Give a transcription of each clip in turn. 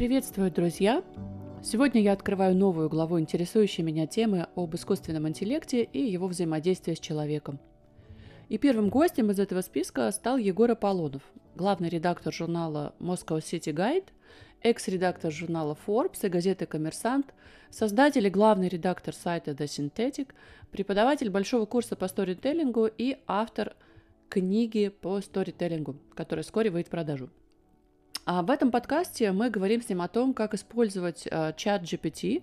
Приветствую, друзья! Сегодня я открываю новую главу интересующей меня темы об искусственном интеллекте и его взаимодействии с человеком. И первым гостем из этого списка стал Егор Аполлонов, главный редактор журнала Moscow City Guide, экс-редактор журнала Forbes и газеты «Коммерсант», создатель и главный редактор сайта The Synthetic, преподаватель большого курса по сторителлингу и автор книги по сторителлингу, которая вскоре выйдет в продажу. А в этом подкасте мы говорим с ним о том, как использовать э, чат GPT,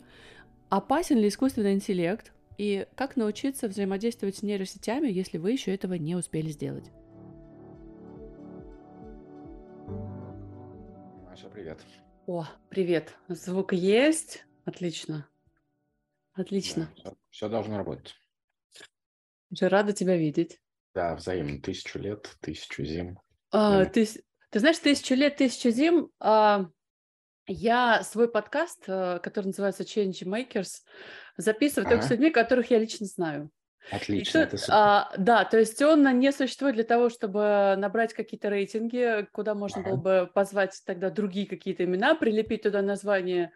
опасен ли искусственный интеллект и как научиться взаимодействовать с нейросетями, если вы еще этого не успели сделать. Маша, привет. О, привет. Звук есть. Отлично. Отлично. Да, все, все должно работать. Уже рада тебя видеть. Да, взаимно. Тысячу лет, тысячу зим. А, ты, ты знаешь, тысячу лет, тысячу зим. А, я свой подкаст, а, который называется Change Makers, записываю ага. только с людьми, которых я лично знаю. Отлично. Тут, а, да, то есть он не существует для того, чтобы набрать какие-то рейтинги, куда можно ага. было бы позвать тогда другие какие-то имена, прилепить туда название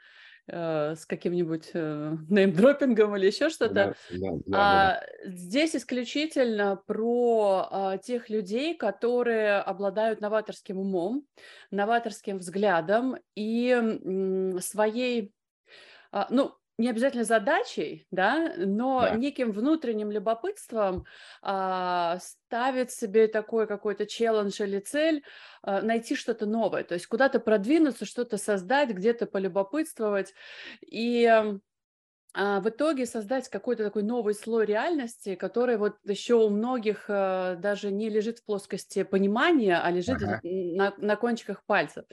э, с каким-нибудь э, неймдропингом или еще что-то. Да, да, да, а, да. Здесь исключительно про а, тех людей, которые обладают новаторским умом, новаторским взглядом и м, своей, а, ну, не обязательно задачей, да, но да. неким внутренним любопытством а, ставит себе такой какой-то челлендж или цель а, найти что-то новое, то есть куда-то продвинуться, что-то создать, где-то полюбопытствовать и а, в итоге создать какой-то такой новый слой реальности, который вот еще у многих а, даже не лежит в плоскости понимания, а лежит ага. на, на кончиках пальцев.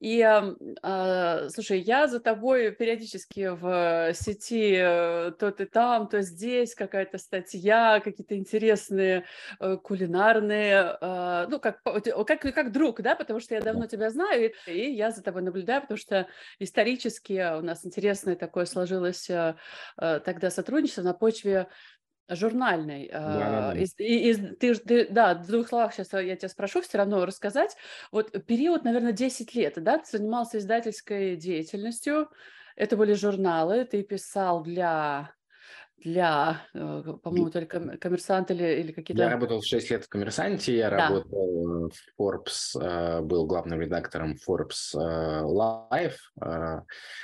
И, э, слушай, я за тобой периодически в сети э, то ты там, то здесь какая-то статья, какие-то интересные э, кулинарные, э, ну, как, как, как друг, да, потому что я давно тебя знаю, и, и я за тобой наблюдаю, потому что исторически у нас интересное такое сложилось э, э тогда сотрудничество на почве журнальной. Да, да, да. Из, из, ты, ты, да, в двух словах сейчас я тебя спрошу все равно рассказать. Вот период, наверное, 10 лет, да, ты занимался издательской деятельностью, это были журналы, ты писал для для, э, по-моему, только коммерсант или, или какие-то... Я работал 6 лет в коммерсанте, я да. работал в Forbes, э, был главным редактором Forbes э, Live.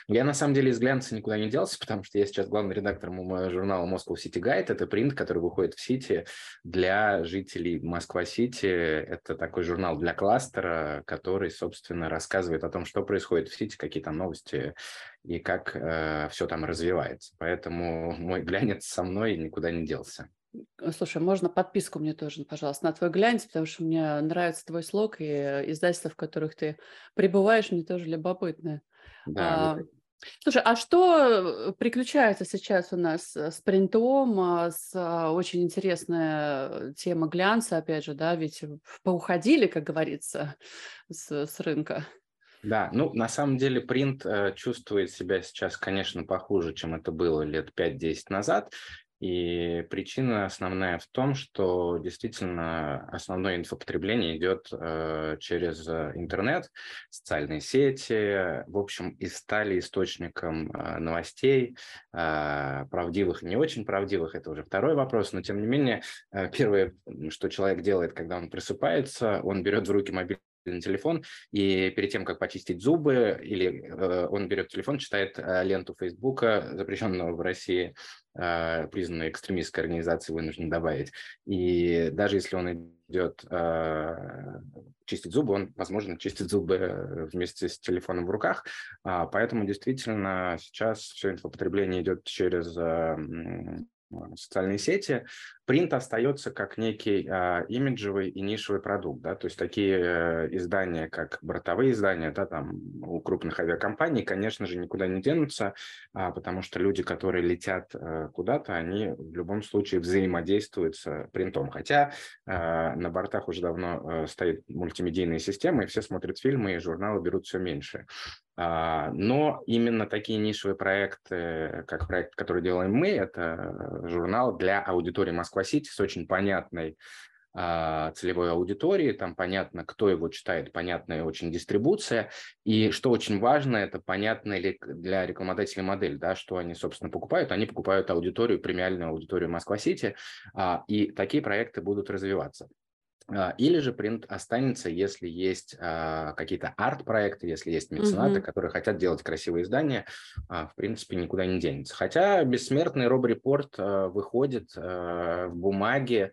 Я на самом деле из глянца никуда не делся, потому что я сейчас главный редактор журнала Moscow City Guide. Это принт, который выходит в Сити для жителей Москва-Сити. Это такой журнал для кластера, который, собственно, рассказывает о том, что происходит в Сити, какие там новости и как э, все там развивается. Поэтому мой глянец со мной никуда не делся. Слушай, можно подписку мне тоже, пожалуйста, на твой глянец, потому что мне нравится твой слог, и издательства, в которых ты пребываешь, мне тоже любопытно. Да, а, Слушай, а что приключается сейчас у нас с принтом, а, с а, очень интересная тема глянца, опять же, да, ведь поуходили, как говорится, с, с рынка. Да, ну на самом деле принт э, чувствует себя сейчас, конечно, похуже, чем это было лет 5-10 назад. И причина основная в том, что действительно основное инфопотребление идет э, через э, интернет, социальные сети, в общем, и стали источником э, новостей, э, правдивых и не очень правдивых, это уже второй вопрос, но тем не менее, э, первое, что человек делает, когда он просыпается, он берет в руки мобильный на телефон, и перед тем, как почистить зубы, или э, он берет телефон, читает э, ленту Фейсбука, запрещенного в России, э, признанной экстремистской организацией, вынужден добавить. И даже если он идет э, чистить зубы, он, возможно, чистит зубы вместе с телефоном в руках. А, поэтому действительно сейчас все инфопотребление идет через э, социальные сети, принт остается как некий а, имиджевый и нишевый продукт, да, то есть такие э, издания, как бортовые издания, да, там у крупных авиакомпаний, конечно же, никуда не денутся, а, потому что люди, которые летят а, куда-то, они в любом случае взаимодействуют с принтом, хотя а, на бортах уже давно а, стоит мультимедийная система, и все смотрят фильмы, и журналы берут все меньше. А, но именно такие нишевые проекты, как проект, который делаем мы, это журнал для аудитории Москва-Сити с очень понятной а, целевой аудитории, там понятно, кто его читает, понятная очень дистрибуция, и что очень важно, это понятная для рекламодателей модель, да, что они, собственно, покупают, они покупают аудиторию, премиальную аудиторию Москва-Сити, а, и такие проекты будут развиваться. А, или же принт останется, если есть а, какие-то арт-проекты, если есть меценаты, mm-hmm. которые хотят делать красивые издания, а, в принципе, никуда не денется. Хотя бессмертный роб-репорт а, выходит в бумаге,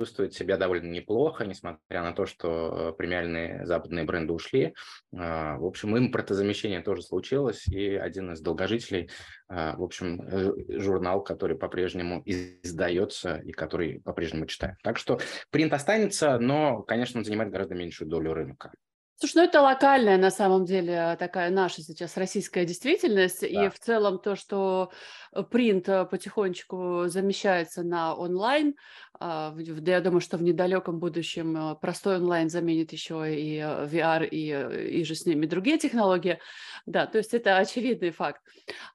чувствует себя довольно неплохо, несмотря на то, что э, премиальные западные бренды ушли. А, в общем, импортозамещение тоже случилось, и один из долгожителей, а, в общем, э, журнал, который по-прежнему издается и который по-прежнему читает. Так что принт останется, но, конечно, он занимает гораздо меньшую долю рынка. Слушай, ну это локальная на самом деле такая наша сейчас российская действительность, да. и в целом то, что принт потихонечку замещается на онлайн, а, я думаю, что в недалеком будущем э, простой онлайн заменит еще и э, VR, и, э, и же с ними другие технологии. Да, то есть это очевидный факт.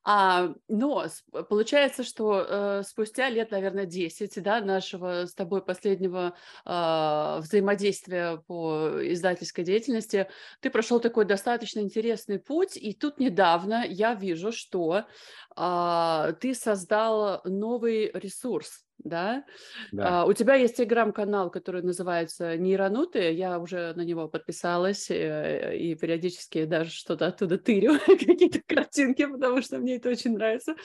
А, но получается, что э, спустя лет, наверное, 10 да, нашего с тобой последнего э, взаимодействия по издательской деятельности, ты прошел такой достаточно интересный путь, и тут недавно я вижу, что э, ты создал новый ресурс да? да. А, у тебя есть телеграм-канал, который называется «Нейронуты», я уже на него подписалась э, и периодически даже что-то оттуда тырю, какие-то картинки, потому что мне это очень нравится,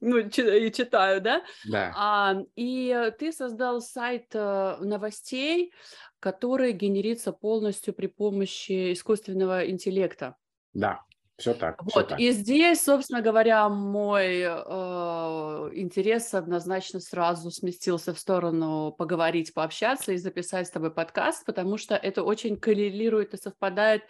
ну, и читаю, да? Да. А, и ты создал сайт э, новостей, который генерится полностью при помощи искусственного интеллекта. Да. Все так. Вот, все так. и здесь, собственно говоря, мой э, интерес однозначно сразу сместился в сторону поговорить, пообщаться и записать с тобой подкаст, потому что это очень коррелирует и совпадает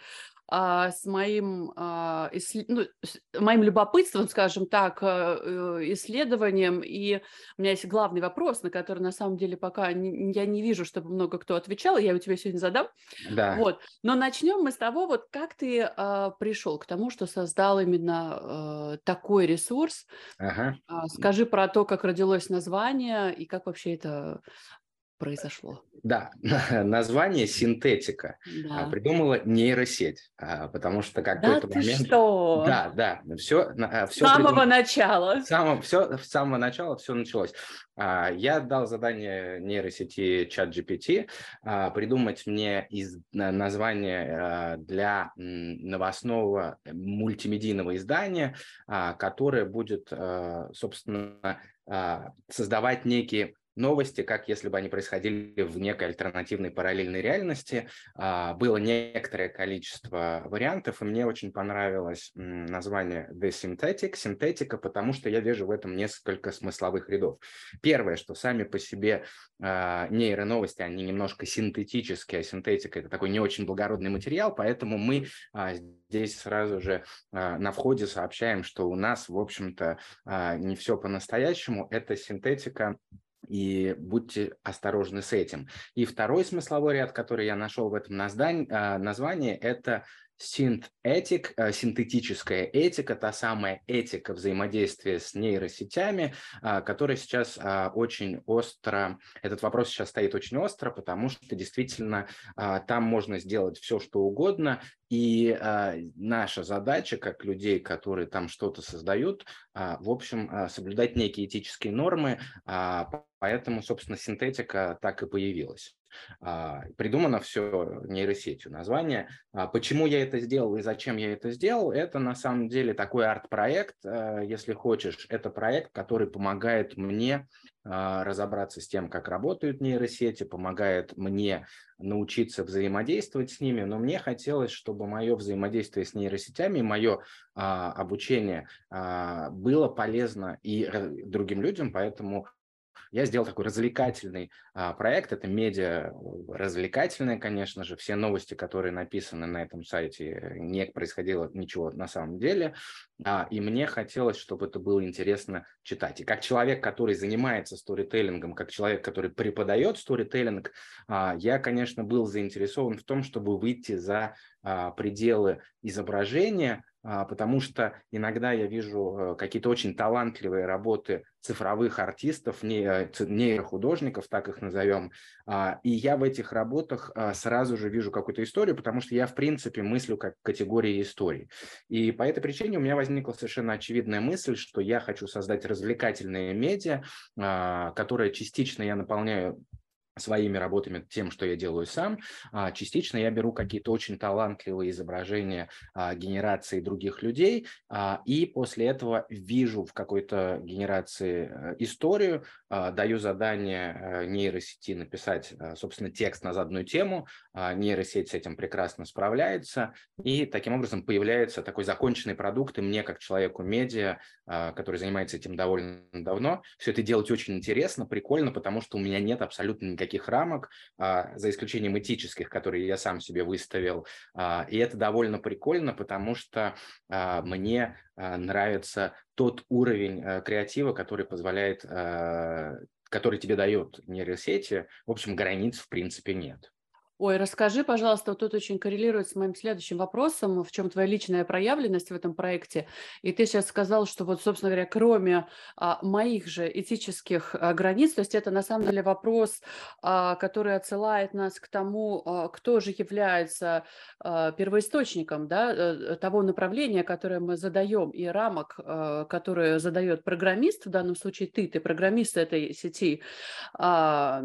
с моим, а, ну, с моим любопытством, скажем так, а, исследованием. И у меня есть главный вопрос, на который на самом деле пока я не вижу, чтобы много кто отвечал, я его тебе сегодня задам. Да. Вот. Но начнем мы с того, вот как ты а, пришел к тому, что создал именно а, такой ресурс. Ага. А, скажи про то, как родилось название и как вообще это произошло? Да, название синтетика да. придумала нейросеть, а, потому что какой-то да момент... что? Да, да, все, все с самого придум... начала. Само, все, с самого начала все началось. А, я дал задание нейросети ChatGPT а, придумать мне из название для новостного мультимедийного издания, которое будет, собственно, создавать некие новости, как если бы они происходили в некой альтернативной параллельной реальности. А, было некоторое количество вариантов, и мне очень понравилось название The Synthetic, синтетика, потому что я вижу в этом несколько смысловых рядов. Первое, что сами по себе а, нейроновости, они немножко синтетические, а синтетика – это такой не очень благородный материал, поэтому мы а, здесь сразу же на входе сообщаем, что у нас, в общем-то, не все по-настоящему, это синтетика и будьте осторожны с этим. И второй смысловой ряд, который я нашел в этом а, названии, это синтетик, э, синтетическая этика, та самая этика взаимодействия с нейросетями, а, которая сейчас а, очень остро, этот вопрос сейчас стоит очень остро, потому что действительно там можно сделать все, что угодно, и наша задача, как людей, которые там что-то создают, в общем, соблюдать некие этические нормы, Поэтому, собственно, синтетика так и появилась. А, придумано все нейросетью. Название. А, почему я это сделал и зачем я это сделал, это на самом деле такой арт-проект, э, если хочешь. Это проект, который помогает мне а, разобраться с тем, как работают нейросети, помогает мне научиться взаимодействовать с ними, но мне хотелось, чтобы мое взаимодействие с нейросетями, мое а, обучение а, было полезно и другим людям, поэтому я сделал такой развлекательный а, проект. Это медиа развлекательное, конечно же. Все новости, которые написаны на этом сайте, не происходило ничего на самом деле. А, и мне хотелось, чтобы это было интересно читать. И как человек, который занимается сторителлингом, как человек, который преподает сторителлинг, а, я, конечно, был заинтересован в том, чтобы выйти за а, пределы изображения, потому что иногда я вижу э, какие-то очень талантливые работы цифровых артистов, нейрохудожников, так их назовем, а, и я в этих работах а, сразу же вижу какую-то историю, потому что я, в принципе, мыслю как категории истории. И по этой причине у меня возникла совершенно очевидная мысль, что я хочу создать развлекательные медиа, которые частично я наполняю своими работами тем, что я делаю сам. А, частично я беру какие-то очень талантливые изображения а, генерации других людей, а, и после этого вижу в какой-то генерации э, историю, даю задание э, нейросети написать, э, собственно, текст на заданную тему, нейросеть с этим прекрасно справляется, и таким образом появляется такой законченный продукт, и мне, как человеку медиа, который занимается этим довольно давно, все это делать очень интересно, прикольно, потому что у меня нет абсолютно никаких рамок, а, за исключением этических, которые я сам себе выставил. А, и это довольно прикольно, потому что а, мне нравится тот уровень э, креатива, который позволяет, который тебе дает нейросети. В общем, границ в принципе нет. Ой, расскажи, пожалуйста, вот тут очень коррелирует с моим следующим вопросом, в чем твоя личная проявленность в этом проекте. И ты сейчас сказал, что вот, собственно говоря, кроме а, моих же этических а, границ, то есть это на самом деле вопрос, а, который отсылает нас к тому, а, кто же является а, первоисточником да, э, того направления, которое мы задаем, и рамок, а, которые задает программист, в данном случае ты, ты программист этой сети, а,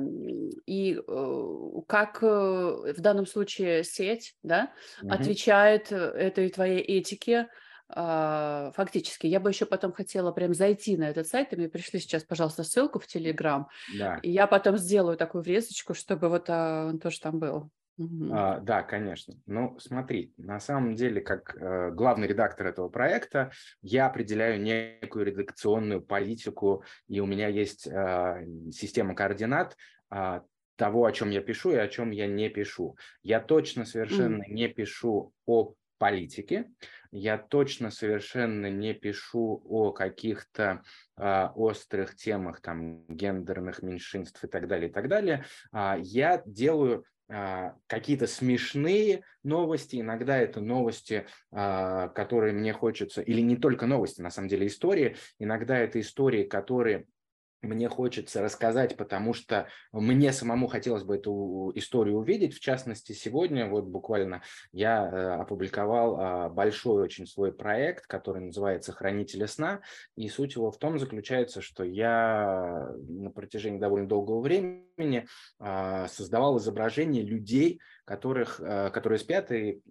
и а, как э, в данном случае сеть, да, угу. отвечает э, этой твоей этике, а, фактически. Я бы еще потом хотела прям зайти на этот сайт, и мне пришли сейчас, пожалуйста, ссылку в Телеграм, да. и я потом сделаю такую врезочку, чтобы вот а, он тоже там был. Угу. А, да, конечно. Ну, смотри, на самом деле, как э, главный редактор этого проекта, я определяю некую редакционную политику, и у меня есть э, система координат, э, того, о чем я пишу и о чем я не пишу. Я точно совершенно mm. не пишу о политике, я точно совершенно не пишу о каких-то э, острых темах, там, гендерных меньшинств и так далее, и так далее. А, я делаю а, какие-то смешные новости, иногда это новости, а, которые мне хочется, или не только новости, на самом деле истории, иногда это истории, которые мне хочется рассказать, потому что мне самому хотелось бы эту историю увидеть. В частности, сегодня вот буквально я э, опубликовал а, большой очень свой проект, который называется «Хранители сна». И суть его в том заключается, что я на протяжении довольно долгого времени а, создавал изображения людей, которых, э, которые спят и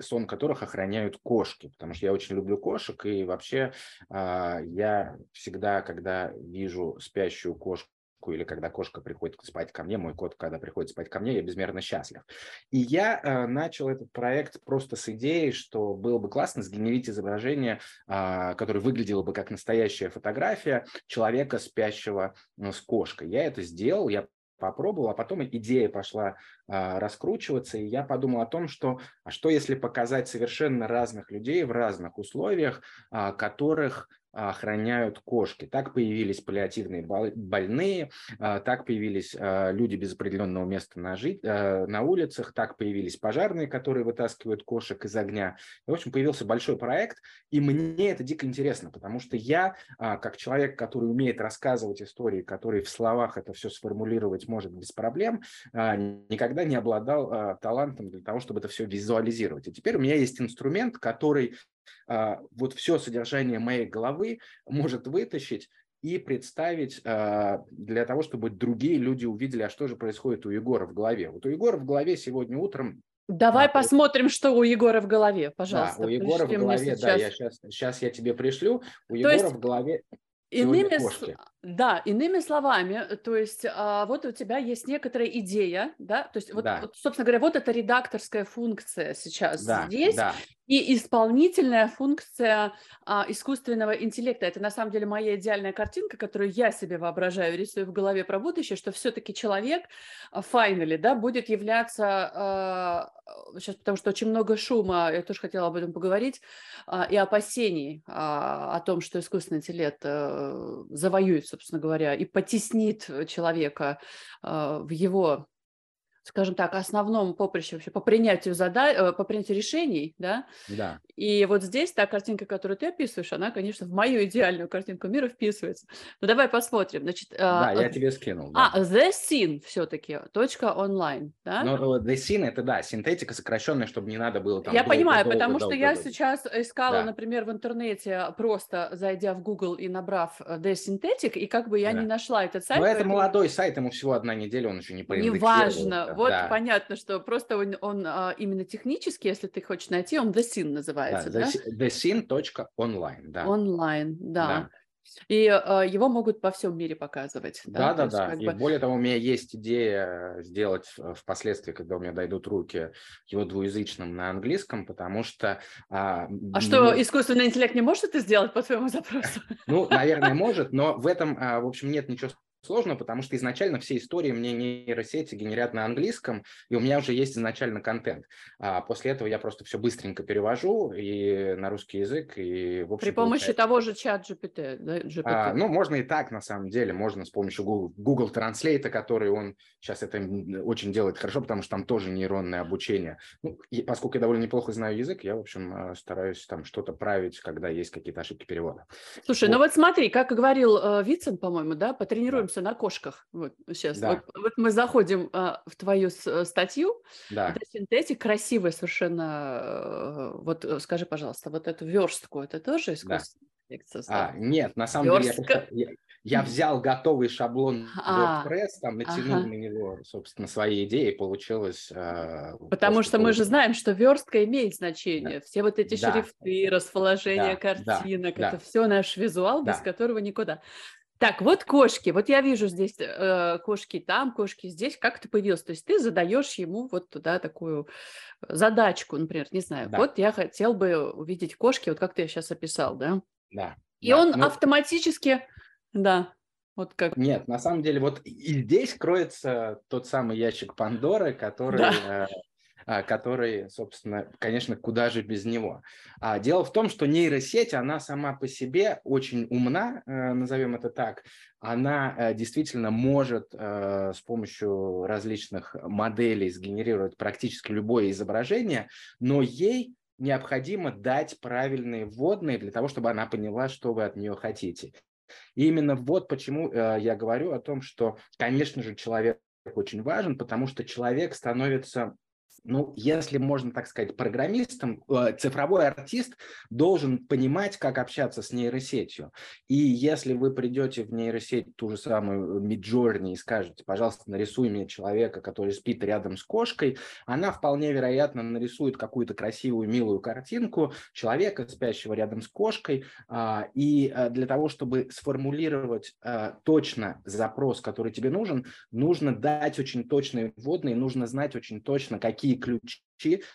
сон которых охраняют кошки, потому что я очень люблю кошек, и вообще а, я всегда, когда вижу спящую кошку, или когда кошка приходит спать ко мне, мой кот, когда приходит спать ко мне, я безмерно счастлив. И я э, начал этот проект просто с идеей, что было бы классно сгенерить изображение, э, которое выглядело бы как настоящая фотография человека, спящего э, с кошкой. Я это сделал, я попробовал, а потом идея пошла а, раскручиваться, и я подумал о том, что а что если показать совершенно разных людей в разных условиях, а, которых охраняют кошки. Так появились паллиативные больные, а, так появились а, люди без определенного места на, жить, а, на улицах, так появились пожарные, которые вытаскивают кошек из огня. в общем, появился большой проект, и мне это дико интересно, потому что я, как человек, который умеет рассказывать истории, который в словах это все сформулировать может без проблем, никогда не обладал талантом для того, чтобы это все визуализировать. И теперь у меня есть инструмент, который а, вот все содержание моей головы может вытащить и представить а, для того, чтобы другие люди увидели, а что же происходит у Егора в голове. Вот у Егора в голове сегодня утром Давай а, посмотрим, что у Егора в голове, пожалуйста. Да, у Егора в голове, да, я сейчас, сейчас я тебе пришлю. У То Егора есть... в голове Иными, кошки. Да, иными словами, то есть а, вот у тебя есть некоторая идея, да, то есть вот, да. вот собственно говоря, вот эта редакторская функция сейчас да, здесь, да. и исполнительная функция а, искусственного интеллекта. Это на самом деле моя идеальная картинка, которую я себе воображаю, рисую в голове про будущее, что все-таки человек, finally, а, да, будет являться, а, сейчас потому что очень много шума, я тоже хотела об этом поговорить, а, и опасений а, о том, что искусственный интеллект а, завоюет собственно говоря, и потеснит человека э, в его скажем так, основном поприще вообще по принятию задач, э, по принятию решений, да? Да. И вот здесь та картинка, которую ты описываешь, она, конечно, в мою идеальную картинку мира вписывается. Ну, давай посмотрим. Значит, да, я тебе скинул. Да. А, The Scene все-таки, точка онлайн, да? Ну, The Scene – это, да, синтетика сокращенная, чтобы не надо было там… Я долго, понимаю, долго, потому долго, что долго, я долго. сейчас искала, да. например, в интернете, просто зайдя в Google и набрав The Synthetic, и как бы я да. не нашла этот сайт. Но поэтому... это молодой сайт, ему всего одна неделя, он еще не Неважно, вот да. понятно, что просто он, он а, именно технически, если ты хочешь найти, он The Scene называется, да? да? TheScene.online, да. Онлайн, да. да. И э, его могут по всему мире показывать. Да, да, да. да. И бы... более того, у меня есть идея сделать впоследствии, когда у меня дойдут руки, его двуязычным на английском, потому что... А, а что, искусственный интеллект не может это сделать по твоему запросу? Ну, наверное, может, но в этом, в общем, нет ничего сложно, потому что изначально все истории мне нейросети генерят на английском, и у меня уже есть изначально контент. А после этого я просто все быстренько перевожу и на русский язык. И, в общем, При помощи получается... того же чат GPT, да, GPT. А, ну, можно и так, на самом деле. Можно с помощью Google, Google Translate, который он сейчас это очень делает хорошо, потому что там тоже нейронное обучение. Ну, и поскольку я довольно неплохо знаю язык, я, в общем, э, стараюсь там что-то править, когда есть какие-то ошибки перевода. Слушай, ну вот. ну вот смотри, как говорил э, Вицин, по-моему, да, потренируемся остановимся на кошках. Вот сейчас. Да. Вот, вот мы заходим а, в твою э, статью. Да. Это синтетик, красивый совершенно. Э, вот э, скажи, пожалуйста, вот эту верстку, это тоже искусственный да. А, нет, на самом Верстка. деле я, я, взял готовый шаблон а, WordPress, там натянул ага. на него, собственно, свои идеи, и получилось... Э, Потому что мы же знаем, что верстка имеет значение. Да. Все вот эти да. шрифты, расположение да. картинок, да. это все наш визуал, да. без которого никуда. Так, вот кошки. Вот я вижу здесь э, кошки там, кошки здесь. Как это появилось? То есть ты задаешь ему вот туда такую задачку, например, не знаю. Да. Вот я хотел бы увидеть кошки, вот как ты сейчас описал, да? Да. И да. он ну... автоматически, да, вот как. Нет, на самом деле вот и здесь кроется тот самый ящик Пандоры, который да. Э, который, собственно, конечно, куда же без него. А дело в том, что нейросеть, она сама по себе очень умна, э, назовем это так. Она э, действительно может э, с помощью различных моделей сгенерировать практически любое изображение, но ей необходимо дать правильные вводные для того, чтобы она поняла, что вы от нее хотите. И именно вот почему я говорю о том, что, конечно же, человек очень важен, потому что человек становится ну, если можно так сказать, программистом, э, цифровой артист должен понимать, как общаться с нейросетью. И если вы придете в нейросеть, ту же самую Midjourney, и скажете, пожалуйста, нарисуй мне человека, который спит рядом с кошкой, она вполне вероятно нарисует какую-то красивую, милую картинку человека, спящего рядом с кошкой. А, и э, для того, чтобы сформулировать э, точно запрос, который тебе нужен, нужно дать очень точные вводные, нужно знать очень точно, какие ключи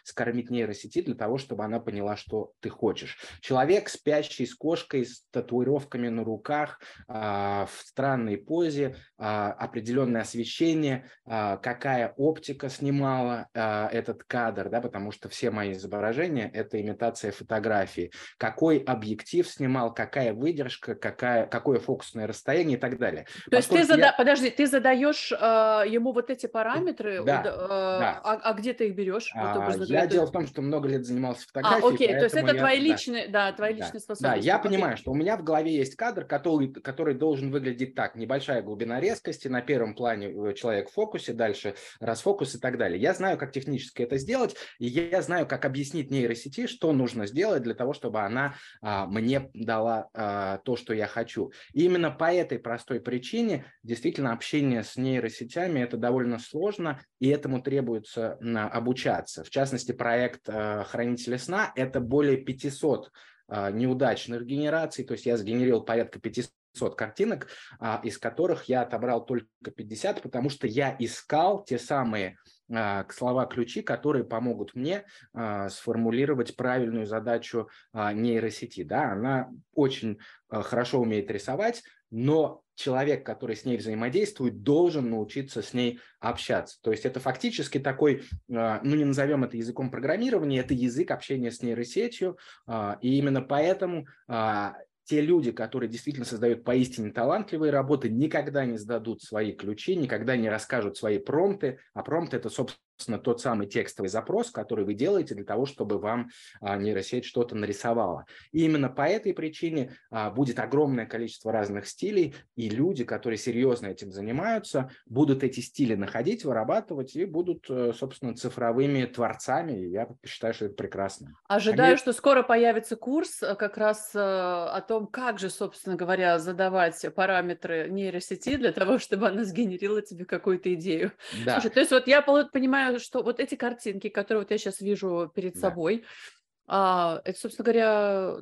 скормить нейросети для того, чтобы она поняла, что ты хочешь. Человек, спящий с кошкой, с татуировками на руках, а, в странной позе, а, определенное освещение, а, какая оптика снимала этот кадр, да, потому что все мои изображения – это имитация фотографии. Какой объектив снимал, какая выдержка, какая, какое фокусное расстояние и так далее. То есть ты, я... зада... подожди, ты задаешь э, ему вот эти параметры, да, э, да. А, а где ты их берешь? А, а, я дело в том, что много лет занимался фотографией. А, окей, то есть это я, твои личные, да, твои личные способности. Да, я окей. понимаю, что у меня в голове есть кадр, который, который должен выглядеть так. Небольшая глубина резкости, на первом плане э, человек в фокусе, дальше расфокус и так далее. Я знаю, как технически это сделать, и я знаю, как объяснить нейросети, что нужно сделать для того, чтобы она а, мне дала а, то, что я хочу. И именно по этой простой причине действительно общение с нейросетями это довольно сложно, и этому требуется на, обучаться. В частности, проект э, «Хранители сна» – это более 500 э, неудачных генераций, то есть я сгенерировал порядка 500 картинок, а, из которых я отобрал только 50, потому что я искал те самые слова-ключи, которые помогут мне сформулировать правильную задачу нейросети. Да, она очень хорошо умеет рисовать, но человек, который с ней взаимодействует, должен научиться с ней общаться. То есть это фактически такой, а, ну не назовем это языком программирования, это язык общения с нейросетью, а, и именно поэтому а, те люди, которые действительно создают поистине талантливые работы, никогда не сдадут свои ключи, никогда не расскажут свои промпты, а промпт – это, собственно, собственно, тот самый текстовый запрос, который вы делаете для того, чтобы вам а, нейросеть что-то нарисовала. И именно по этой причине а, будет огромное количество разных стилей, и люди, которые серьезно этим занимаются, будут эти стили находить, вырабатывать и будут, э, собственно, цифровыми творцами. И я считаю, что это прекрасно. Ожидаю, Они... что скоро появится курс э, как раз э, о том, как же, собственно говоря, задавать параметры нейросети для того, чтобы она сгенерила тебе какую-то идею. Да. Слушай, то есть вот я понимаю, что вот эти картинки, которые вот я сейчас вижу перед да. собой, а, это, собственно говоря,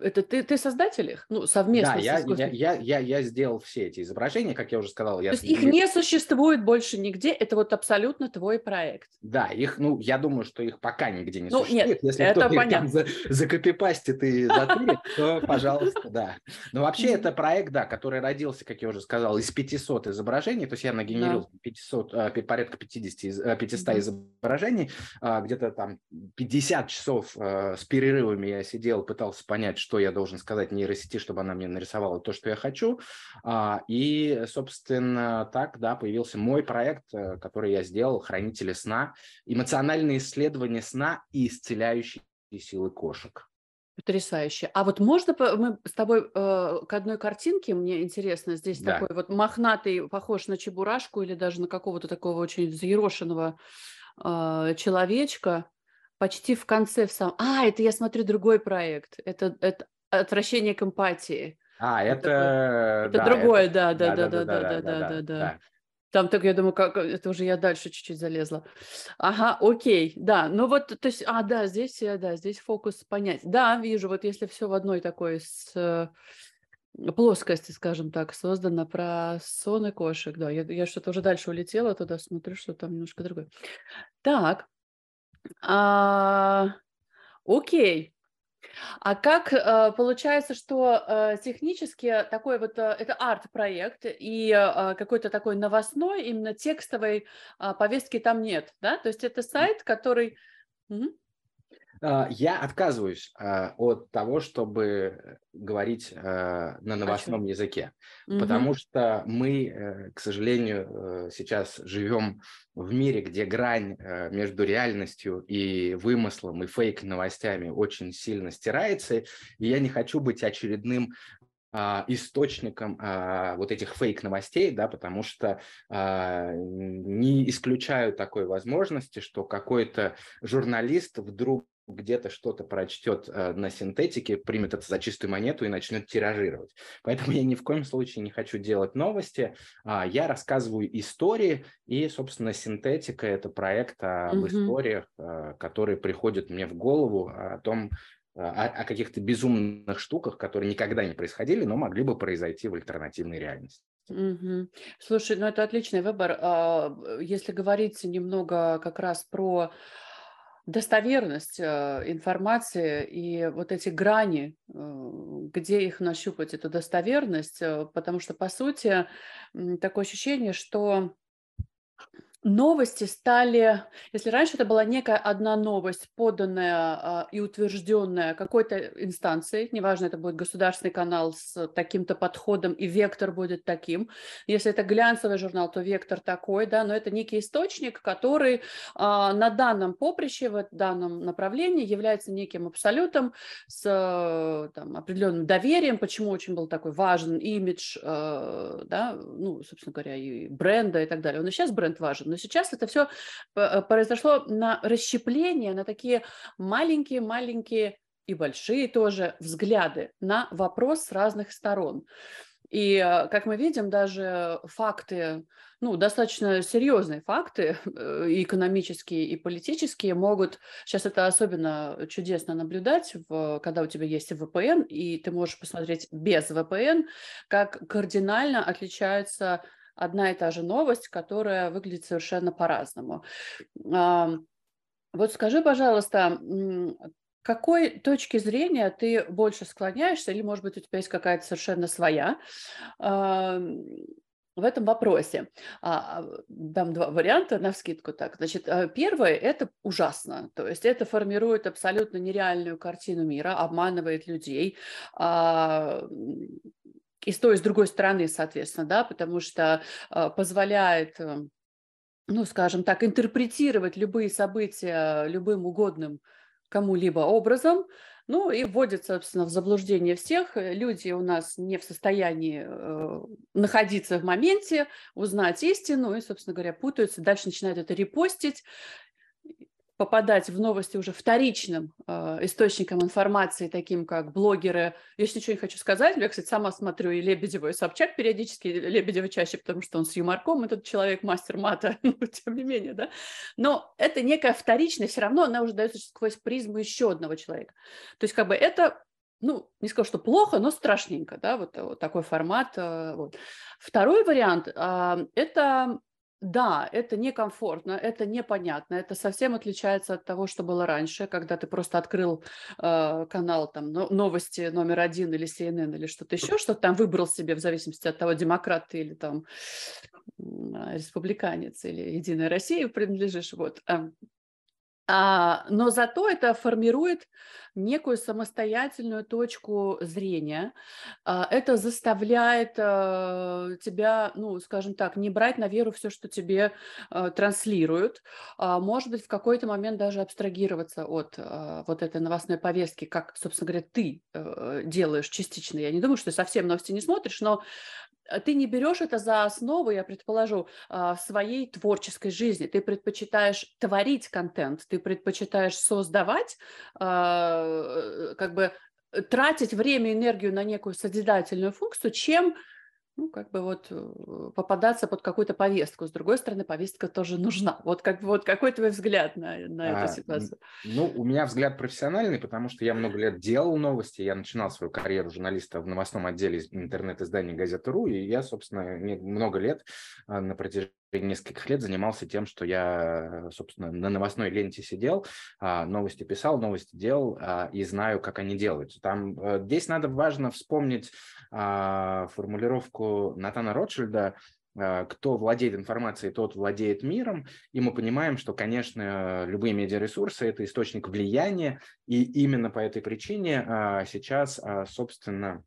это ты, ты создатель их? Ну, совместно да, я, я, я, я, я сделал все эти изображения, как я уже сказал. Я То есть их не существует больше нигде, это вот абсолютно твой проект? Да, их, ну, я думаю, что их пока нигде не ну, существует. Нет, Если это кто понятно. там за, закопипастит и затырит, то, пожалуйста, да. Но вообще это проект, да, который родился, как я уже сказал, из 500 изображений, то есть я нагенерил 500, э, порядка 50, 500 э, изображений, а, где-то там 50 часов с перерывами я сидел, пытался пытался понять, что я должен сказать нейросети, чтобы она мне нарисовала то, что я хочу. А, и, собственно, так, да, появился мой проект, э, который я сделал, «Хранители сна», эмоциональные исследования сна и исцеляющие силы кошек. Потрясающе. А вот можно мы с тобой э, к одной картинке, мне интересно, здесь да. такой вот мохнатый, похож на чебурашку или даже на какого-то такого очень взъерошенного э, человечка почти в конце в самом... А, это я смотрю другой проект. Это, это отвращение к эмпатии. А, это... Это, да, другое, это... да, да, да, да, да, да, да, да, да. Там так, я думаю, как это уже я дальше чуть-чуть залезла. Ага, окей, да. Ну вот, то есть, а, да, здесь, э, да, здесь фокус понять. Да, вижу, вот если все в одной такой с э, плоскости, скажем так, создано про сон и кошек, да, я, я что-то уже дальше улетела туда, смотрю, что там немножко другое. Так, а, окей. А как э, получается, что э, технически такой вот э, это арт-проект и какой-то такой новостной, именно текстовой а, повестки там нет, да? То есть это сайт, который... Угу. Я отказываюсь от того, чтобы говорить на новостном языке, угу. потому что мы, к сожалению, сейчас живем в мире, где грань между реальностью и вымыслом и фейк-новостями очень сильно стирается, и я не хочу быть очередным источником а, вот этих фейк-новостей, да, потому что а, не исключаю такой возможности, что какой-то журналист вдруг где-то что-то прочтет э, на синтетике, примет это за чистую монету и начнет тиражировать. Поэтому я ни в коем случае не хочу делать новости. А, я рассказываю истории, и, собственно, синтетика – это проект об угу. историях, э, которые приходят мне в голову, о том, э, о, о каких-то безумных штуках, которые никогда не происходили, но могли бы произойти в альтернативной реальности. Угу. Слушай, ну это отличный выбор. А, если говорить немного как раз про достоверность э, информации и вот эти грани, э, где их нащупать, эту достоверность, э, потому что, по сути, такое ощущение, что Новости стали, если раньше это была некая одна новость, поданная а, и утвержденная какой-то инстанцией, неважно, это будет государственный канал с таким-то подходом, и вектор будет таким. Если это глянцевый журнал, то вектор такой, да, но это некий источник, который а, на данном поприще, в данном направлении является неким абсолютом с там, определенным доверием, почему очень был такой важен имидж, а, да, ну, собственно говоря, и бренда и так далее. Он и сейчас бренд важен, но сейчас это все э, произошло на расщепление, на такие маленькие-маленькие и большие тоже взгляды на вопрос с разных сторон. И, э, как мы видим, даже факты, ну, достаточно серьезные факты, э, и экономические, и политические, могут, сейчас это особенно чудесно наблюдать, в, когда у тебя есть VPN, и ты можешь посмотреть без VPN, как кардинально отличаются одна и та же новость, которая выглядит совершенно по-разному. Вот скажи, пожалуйста, какой точки зрения ты больше склоняешься, или, может быть, у тебя есть какая-то совершенно своя? в этом вопросе. А, а, дам два варианта на вскидку так. Значит, э, первое – это ужасно. То есть это формирует абсолютно нереальную картину мира, обманывает людей. И с той, и с другой стороны, соответственно, да, потому что а, позволяет э, ну, скажем так, интерпретировать любые события любым угодным кому-либо образом, ну и вводит, собственно, в заблуждение всех. Люди у нас не в состоянии э, находиться в моменте, узнать истину и, собственно говоря, путаются, дальше начинают это репостить попадать в новости уже вторичным э, источникам информации, таким как блогеры. Я ничего не хочу сказать. Я, кстати, сама смотрю и Лебедева, и Собчак периодически. Лебедева чаще, потому что он с юморком, этот человек мастер мата, но тем не менее, да. Но это некая вторичная, все равно она уже дается сквозь призму еще одного человека. То есть как бы это ну, не скажу, что плохо, но страшненько, да, вот, вот такой формат. Э, вот. Второй вариант э, – это да, это некомфортно, это непонятно, это совсем отличается от того, что было раньше, когда ты просто открыл э, канал там новости номер один или CNN или что-то еще, что-то там выбрал себе в зависимости от того, демократ ты или там республиканец или Единая Россия принадлежишь. Вот. Эм, а, но зато это формирует некую самостоятельную точку зрения. А, это заставляет а, тебя, ну, скажем так, не брать на веру все, что тебе транслируют. Может быть, в какой-то момент даже абстрагироваться от вот этой новостной повестки, как, собственно говоря, ты э, делаешь частично. Я не думаю, что ты совсем новости не смотришь, но а ты не берешь это за основу, я предположу, а, в своей творческой жизни. Ты предпочитаешь творить контент, ты предпочитаешь создавать, а, э, как бы э, тратить время и энергию на некую созидательную функцию, чем ну, как бы вот э, попадаться под какую-то повестку. С другой стороны, повестка тоже нужна. Вот, как, вот какой твой взгляд на, на а, эту ситуацию? Ну, у меня взгляд профессиональный, потому что я много лет делал новости. Я начинал свою карьеру журналиста в новостном отделе интернет-издания «Газета.ру», и я, собственно, много лет а, на протяжении нескольких лет занимался тем, что я, собственно, на новостной ленте сидел, а, новости писал, новости делал а, и знаю, как они делаются. Там э, здесь надо важно вспомнить а, формулировку Натана Ротшильда кто владеет информацией, тот владеет миром, и мы понимаем, что, конечно, любые медиаресурсы – это источник влияния, и именно по этой причине сейчас, собственно,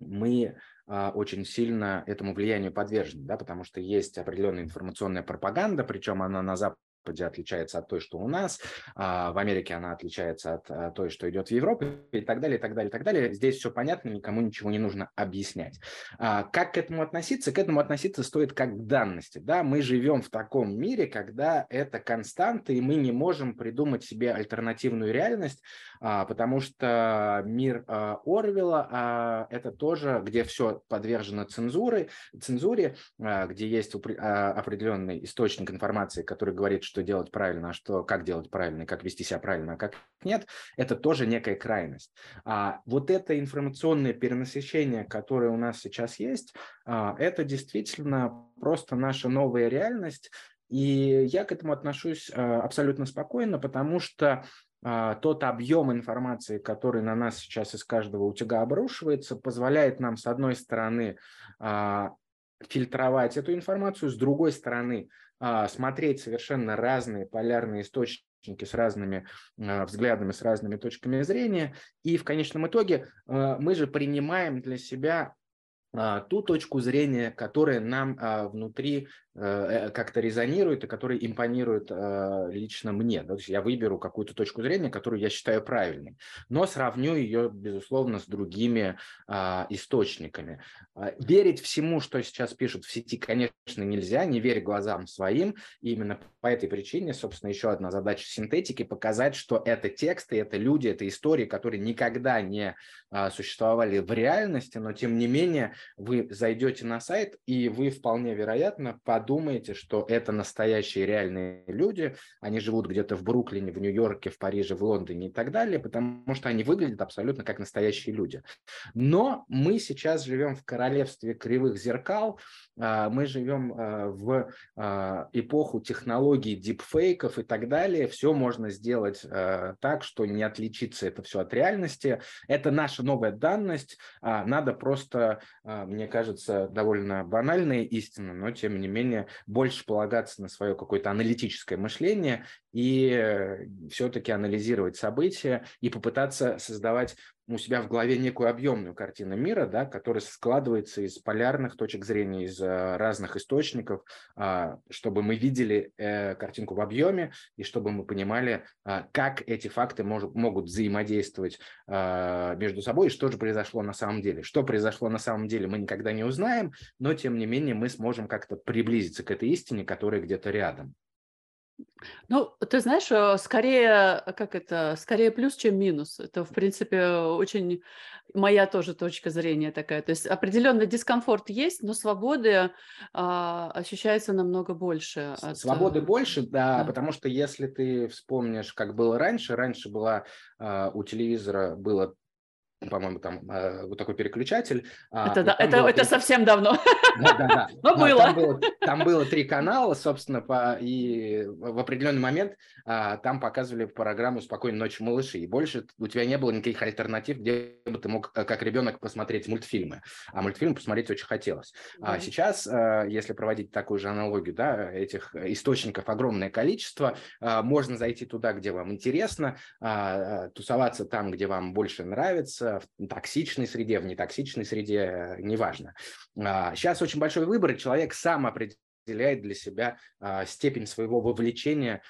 мы очень сильно этому влиянию подвержены, да, потому что есть определенная информационная пропаганда, причем она на Западе Западе отличается от той, что у нас, а в Америке она отличается от а, той, что идет в Европе и так далее, и так далее, и так далее. Здесь все понятно, никому ничего не нужно объяснять. А как к этому относиться? К этому относиться стоит как к данности. Да? Мы живем в таком мире, когда это константа, и мы не можем придумать себе альтернативную реальность, а, потому что мир Орвела – это тоже, где все подвержено цензуре, цензуре, где есть определенный источник информации, который говорит, что делать правильно, а что, как делать правильно, как вести себя правильно, а как нет, это тоже некая крайность. А вот это информационное перенасыщение, которое у нас сейчас есть, а, это действительно просто наша новая реальность, и я к этому отношусь а, абсолютно спокойно, потому что а, тот объем информации, который на нас сейчас из каждого утюга обрушивается, позволяет нам, с одной стороны, фильтровать эту информацию, с другой стороны, а, смотреть совершенно разные полярные источники с разными а, взглядами, с разными точками зрения. И в конечном итоге а, мы же принимаем для себя ту точку зрения, которая нам внутри как-то резонирует и который импонирует э, лично мне. То есть я выберу какую-то точку зрения, которую я считаю правильной, но сравню ее, безусловно, с другими а, источниками. А, верить всему, что сейчас пишут в сети, конечно, нельзя, не верь глазам своим. И именно по этой причине, собственно, еще одна задача синтетики – показать, что это тексты, это люди, это истории, которые никогда не а, существовали в реальности, но тем не менее вы зайдете на сайт, и вы вполне вероятно под подумаете, что это настоящие реальные люди, они живут где-то в Бруклине, в Нью-Йорке, в Париже, в Лондоне и так далее, потому что они выглядят абсолютно как настоящие люди. Но мы сейчас живем в королевстве кривых зеркал, а, мы живем а, в а, эпоху технологий дипфейков и так далее. Все можно сделать так, что не отличится это все от реальности. Это наша новая данность. Надо просто, мне кажется, довольно банальная истина, но тем не менее больше полагаться на свое какое-то аналитическое мышление и все-таки анализировать события и попытаться создавать у себя в голове некую объемную картину мира, да, которая складывается из полярных точек зрения, из э, разных источников, а, чтобы мы видели э, картинку в объеме и чтобы мы понимали, а, как эти факты могут взаимодействовать а, между собой и что же произошло на самом деле. Что произошло на самом деле, мы никогда не узнаем, но тем не менее мы сможем как-то приблизиться к этой истине, которая где-то рядом. Ну, ты знаешь, э, скорее, э, как это, скорее плюс, чем минус. Это, в принципе, очень моя тоже точка зрения такая. То есть определенный дискомфорт есть, но свободы а, ощущается намного больше. От... Свободы э, больше, да, да, потому что если ты вспомнишь, как было раньше, раньше была а, у телевизора было по-моему, там э, вот такой переключатель. А, это, да, это, было... это совсем давно. Да, да, да. Но было. Там было. Там было три канала, собственно, по... и в определенный момент а, там показывали программу «Спокойной ночи, малыши». И больше у тебя не было никаких альтернатив, где бы ты мог, э, как ребенок, посмотреть мультфильмы. А мультфильм посмотреть очень хотелось. А сейчас, а, если проводить такую же аналогию, да, этих источников огромное количество, а, можно зайти туда, где вам интересно, а, тусоваться там, где вам больше нравится, в токсичной среде, в нетоксичной среде, неважно. Сейчас а, очень большой выбор, и человек сам определяет для себя а, степень своего вовлечения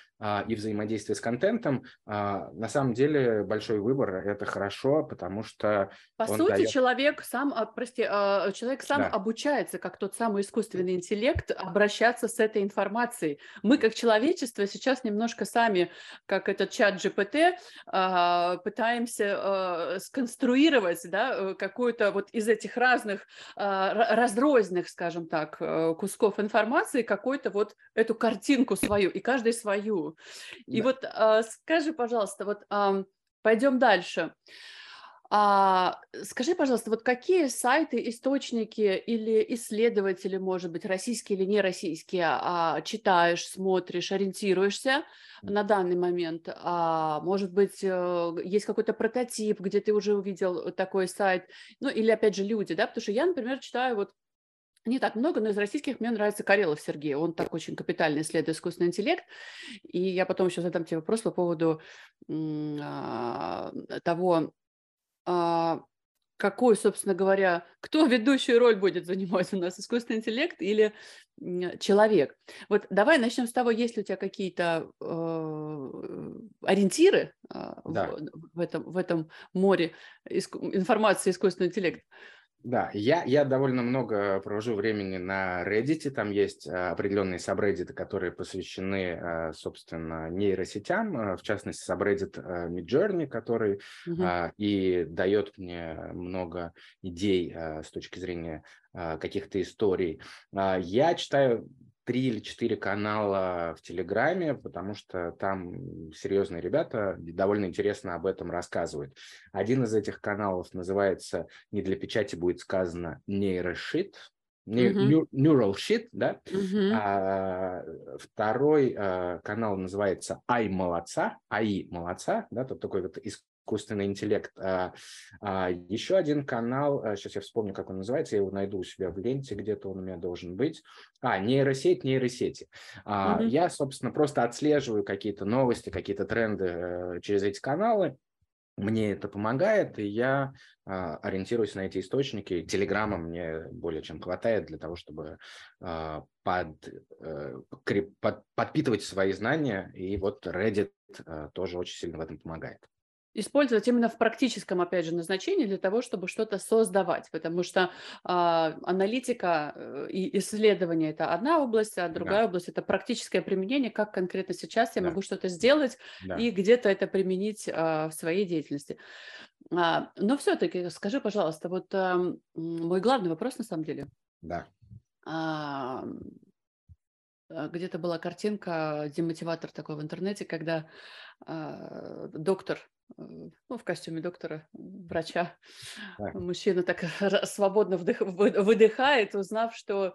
и взаимодействие с контентом, а, на самом деле большой выбор – это хорошо, потому что… По сути, дает... человек сам, а, прости, человек сам да. обучается, как тот самый искусственный интеллект, обращаться с этой информацией. Мы, как человечество, сейчас немножко сами, как этот чат GPT, пытаемся сконструировать да, э, какую-то вот из этих разных разрозненных, скажем так, э, кусков информации, какую-то вот эту картинку свою, и каждый свою. И да. вот а, скажи, пожалуйста, вот пойдем дальше. А, скажи, пожалуйста, вот какие сайты, источники или исследователи, может быть, российские или не российские, а, читаешь, смотришь, ориентируешься на данный момент? А, может быть, э, есть какой-то прототип, где ты уже увидел такой сайт? Ну, или, опять же, люди, да? Потому что я, например, читаю вот не так много, но из российских мне нравится Карелов Сергей. Он так очень капитально исследует искусственный интеллект. И я потом еще задам тебе вопрос по поводу а, того, а, какой, собственно говоря, кто ведущую роль будет занимать у нас, искусственный интеллект или человек. Вот давай начнем с того, есть ли у тебя какие-то э, ориентиры э, да. в, в, этом, в этом море иск, информации искусственного интеллекта. Да, я, я довольно много провожу времени на Reddit, там есть а, определенные сабреддиты, которые посвящены, а, собственно, нейросетям, а, в частности, сабреддит Midjourney, который uh-huh. и дает мне много идей с точки зрения каких-то историй. Я читаю три или четыре канала в Телеграме, потому что там серьезные ребята довольно интересно об этом рассказывают. Один из этих каналов называется, не для печати будет сказано, нейрошит, Uh-huh. Neural Shit, да. Uh-huh. А, второй а, канал называется Ай молодца, АИ молодца, да, тут такой вот искусственный интеллект. А, а, еще один канал, сейчас а, я вспомню, как он называется, я его найду у себя в ленте, где-то он у меня должен быть. А, нейросеть, нейросети. Mm-hmm. Я, собственно, просто отслеживаю какие-то новости, какие-то тренды э, через эти каналы. Мне это помогает, и я ориентируюсь на эти источники. Телеграмма мне более чем хватает для того, чтобы под, а, под, подпитывать свои знания. И вот Reddit а, тоже очень сильно в этом помогает использовать именно в практическом, опять же, назначении для того, чтобы что-то создавать, потому что э, аналитика э, и исследование – это одна область, а другая да. область – это практическое применение, как конкретно сейчас я да. могу что-то сделать да. и где-то это применить э, в своей деятельности. А, но все-таки скажи, пожалуйста, вот э, мой главный вопрос на самом деле. Да. А, где-то была картинка, демотиватор такой в интернете, когда э, доктор, э, ну, в костюме доктора, врача, так. мужчина так свободно вдых, выдыхает, узнав, что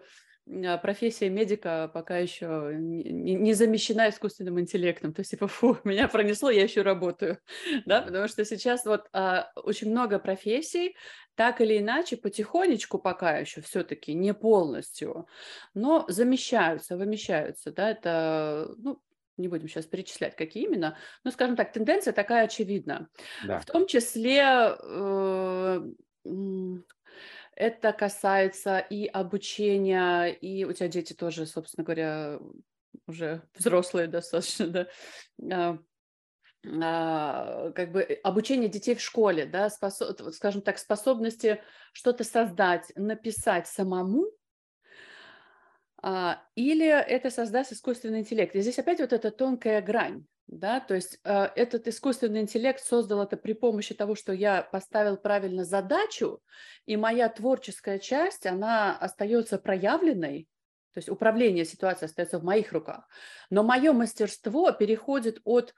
профессия медика пока еще не, не замещена искусственным интеллектом. То есть, типа, фу, меня пронесло, я еще работаю. да, потому что сейчас вот а, очень много профессий, так или иначе, потихонечку пока еще все-таки, не полностью, но замещаются, вымещаются, да, это, ну, не будем сейчас перечислять, какие именно, но, скажем так, тенденция такая очевидна. Да. В том числе э, это касается и обучения, и у тебя дети тоже, собственно говоря, уже взрослые достаточно, да, а, а, как бы обучение детей в школе, да, способ, скажем так, способности что-то создать, написать самому, или это создаст искусственный интеллект. И здесь опять вот эта тонкая грань да, то есть э, этот искусственный интеллект создал это при помощи того, что я поставил правильно задачу, и моя творческая часть, она остается проявленной, то есть управление ситуацией остается в моих руках, но мое мастерство переходит от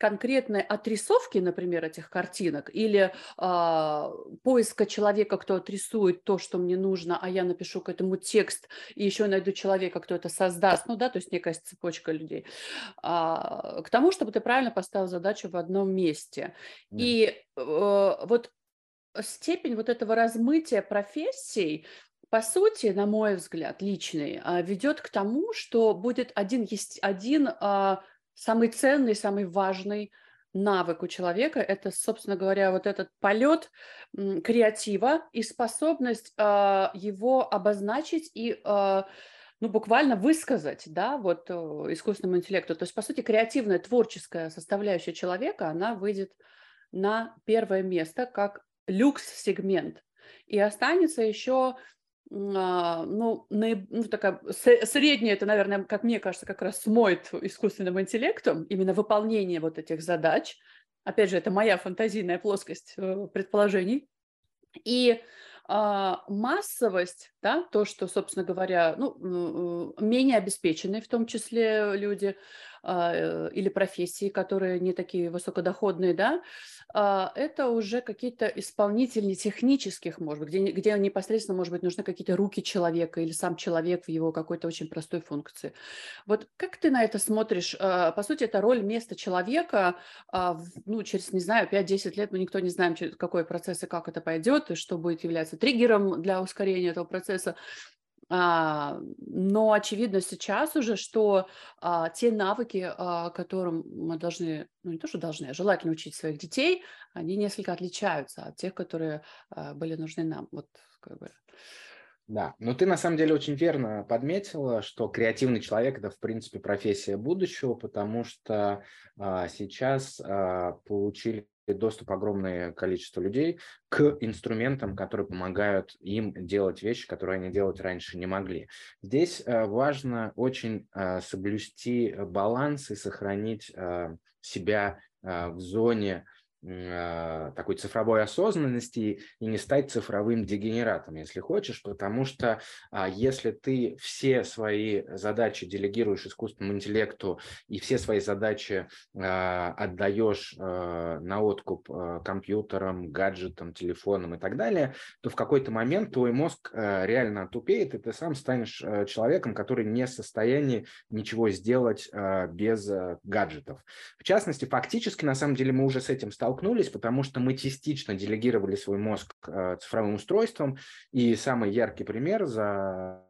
конкретной отрисовки, например, этих картинок, или э, поиска человека, кто отрисует то, что мне нужно, а я напишу к этому текст, и еще найду человека, кто это создаст, ну да, то есть некая цепочка людей, э, к тому, чтобы ты правильно поставил задачу в одном месте. Mm. И э, вот степень вот этого размытия профессий, по сути, на мой взгляд, личный, ведет к тому, что будет один, есть один самый ценный, самый важный навык у человека – это, собственно говоря, вот этот полет креатива и способность э, его обозначить и э, ну, буквально высказать, да, вот э, искусственному интеллекту. То есть, по сути, креативная, творческая составляющая человека, она выйдет на первое место как люкс-сегмент. И останется еще ну, наиб... ну, такая средняя, это, наверное, как мне кажется, как раз смоет искусственным интеллектом именно выполнение вот этих задач. Опять же, это моя фантазийная плоскость э, предположений. И а, массовость, да, то, что, собственно говоря, ну, менее обеспеченные в том числе люди а, э, или профессии, которые не такие высокодоходные, да, а, это уже какие-то исполнители технических, может быть, где, где непосредственно, может быть, нужны какие-то руки человека или сам человек в его какой-то очень простой функции. Вот как ты на это смотришь? А, по сути, это роль места человека, а, ну, через, не знаю, 5-10 лет мы никто не знаем, через какой процесс и как это пойдет, и что будет являться триггером для ускорения этого процесса. А, но очевидно сейчас уже, что а, те навыки, а, которым мы должны, ну не то, что должны, а желательно учить своих детей, они несколько отличаются от тех, которые были нужны нам. Вот как бы. Да, но ты на самом деле очень верно подметила, что креативный человек это в принципе профессия будущего, потому что а, сейчас а, получили доступ огромное количество людей к инструментам, которые помогают им делать вещи, которые они делать раньше не могли. Здесь э, важно очень э, соблюсти баланс и сохранить э, себя в зоне такой цифровой осознанности и не стать цифровым дегенератом, если хочешь, потому что а, если ты все свои задачи делегируешь искусственному интеллекту и все свои задачи а, отдаешь на откуп компьютерам, гаджетам, телефонам и так далее, то в какой-то момент твой мозг реально тупеет, и ты сам станешь человеком, который не в состоянии ничего сделать без гаджетов. В частности, фактически, на самом деле, мы уже с этим сталкиваемся столкнулись, потому что мы частично делегировали свой мозг э, цифровым устройствам. И самый яркий пример, за,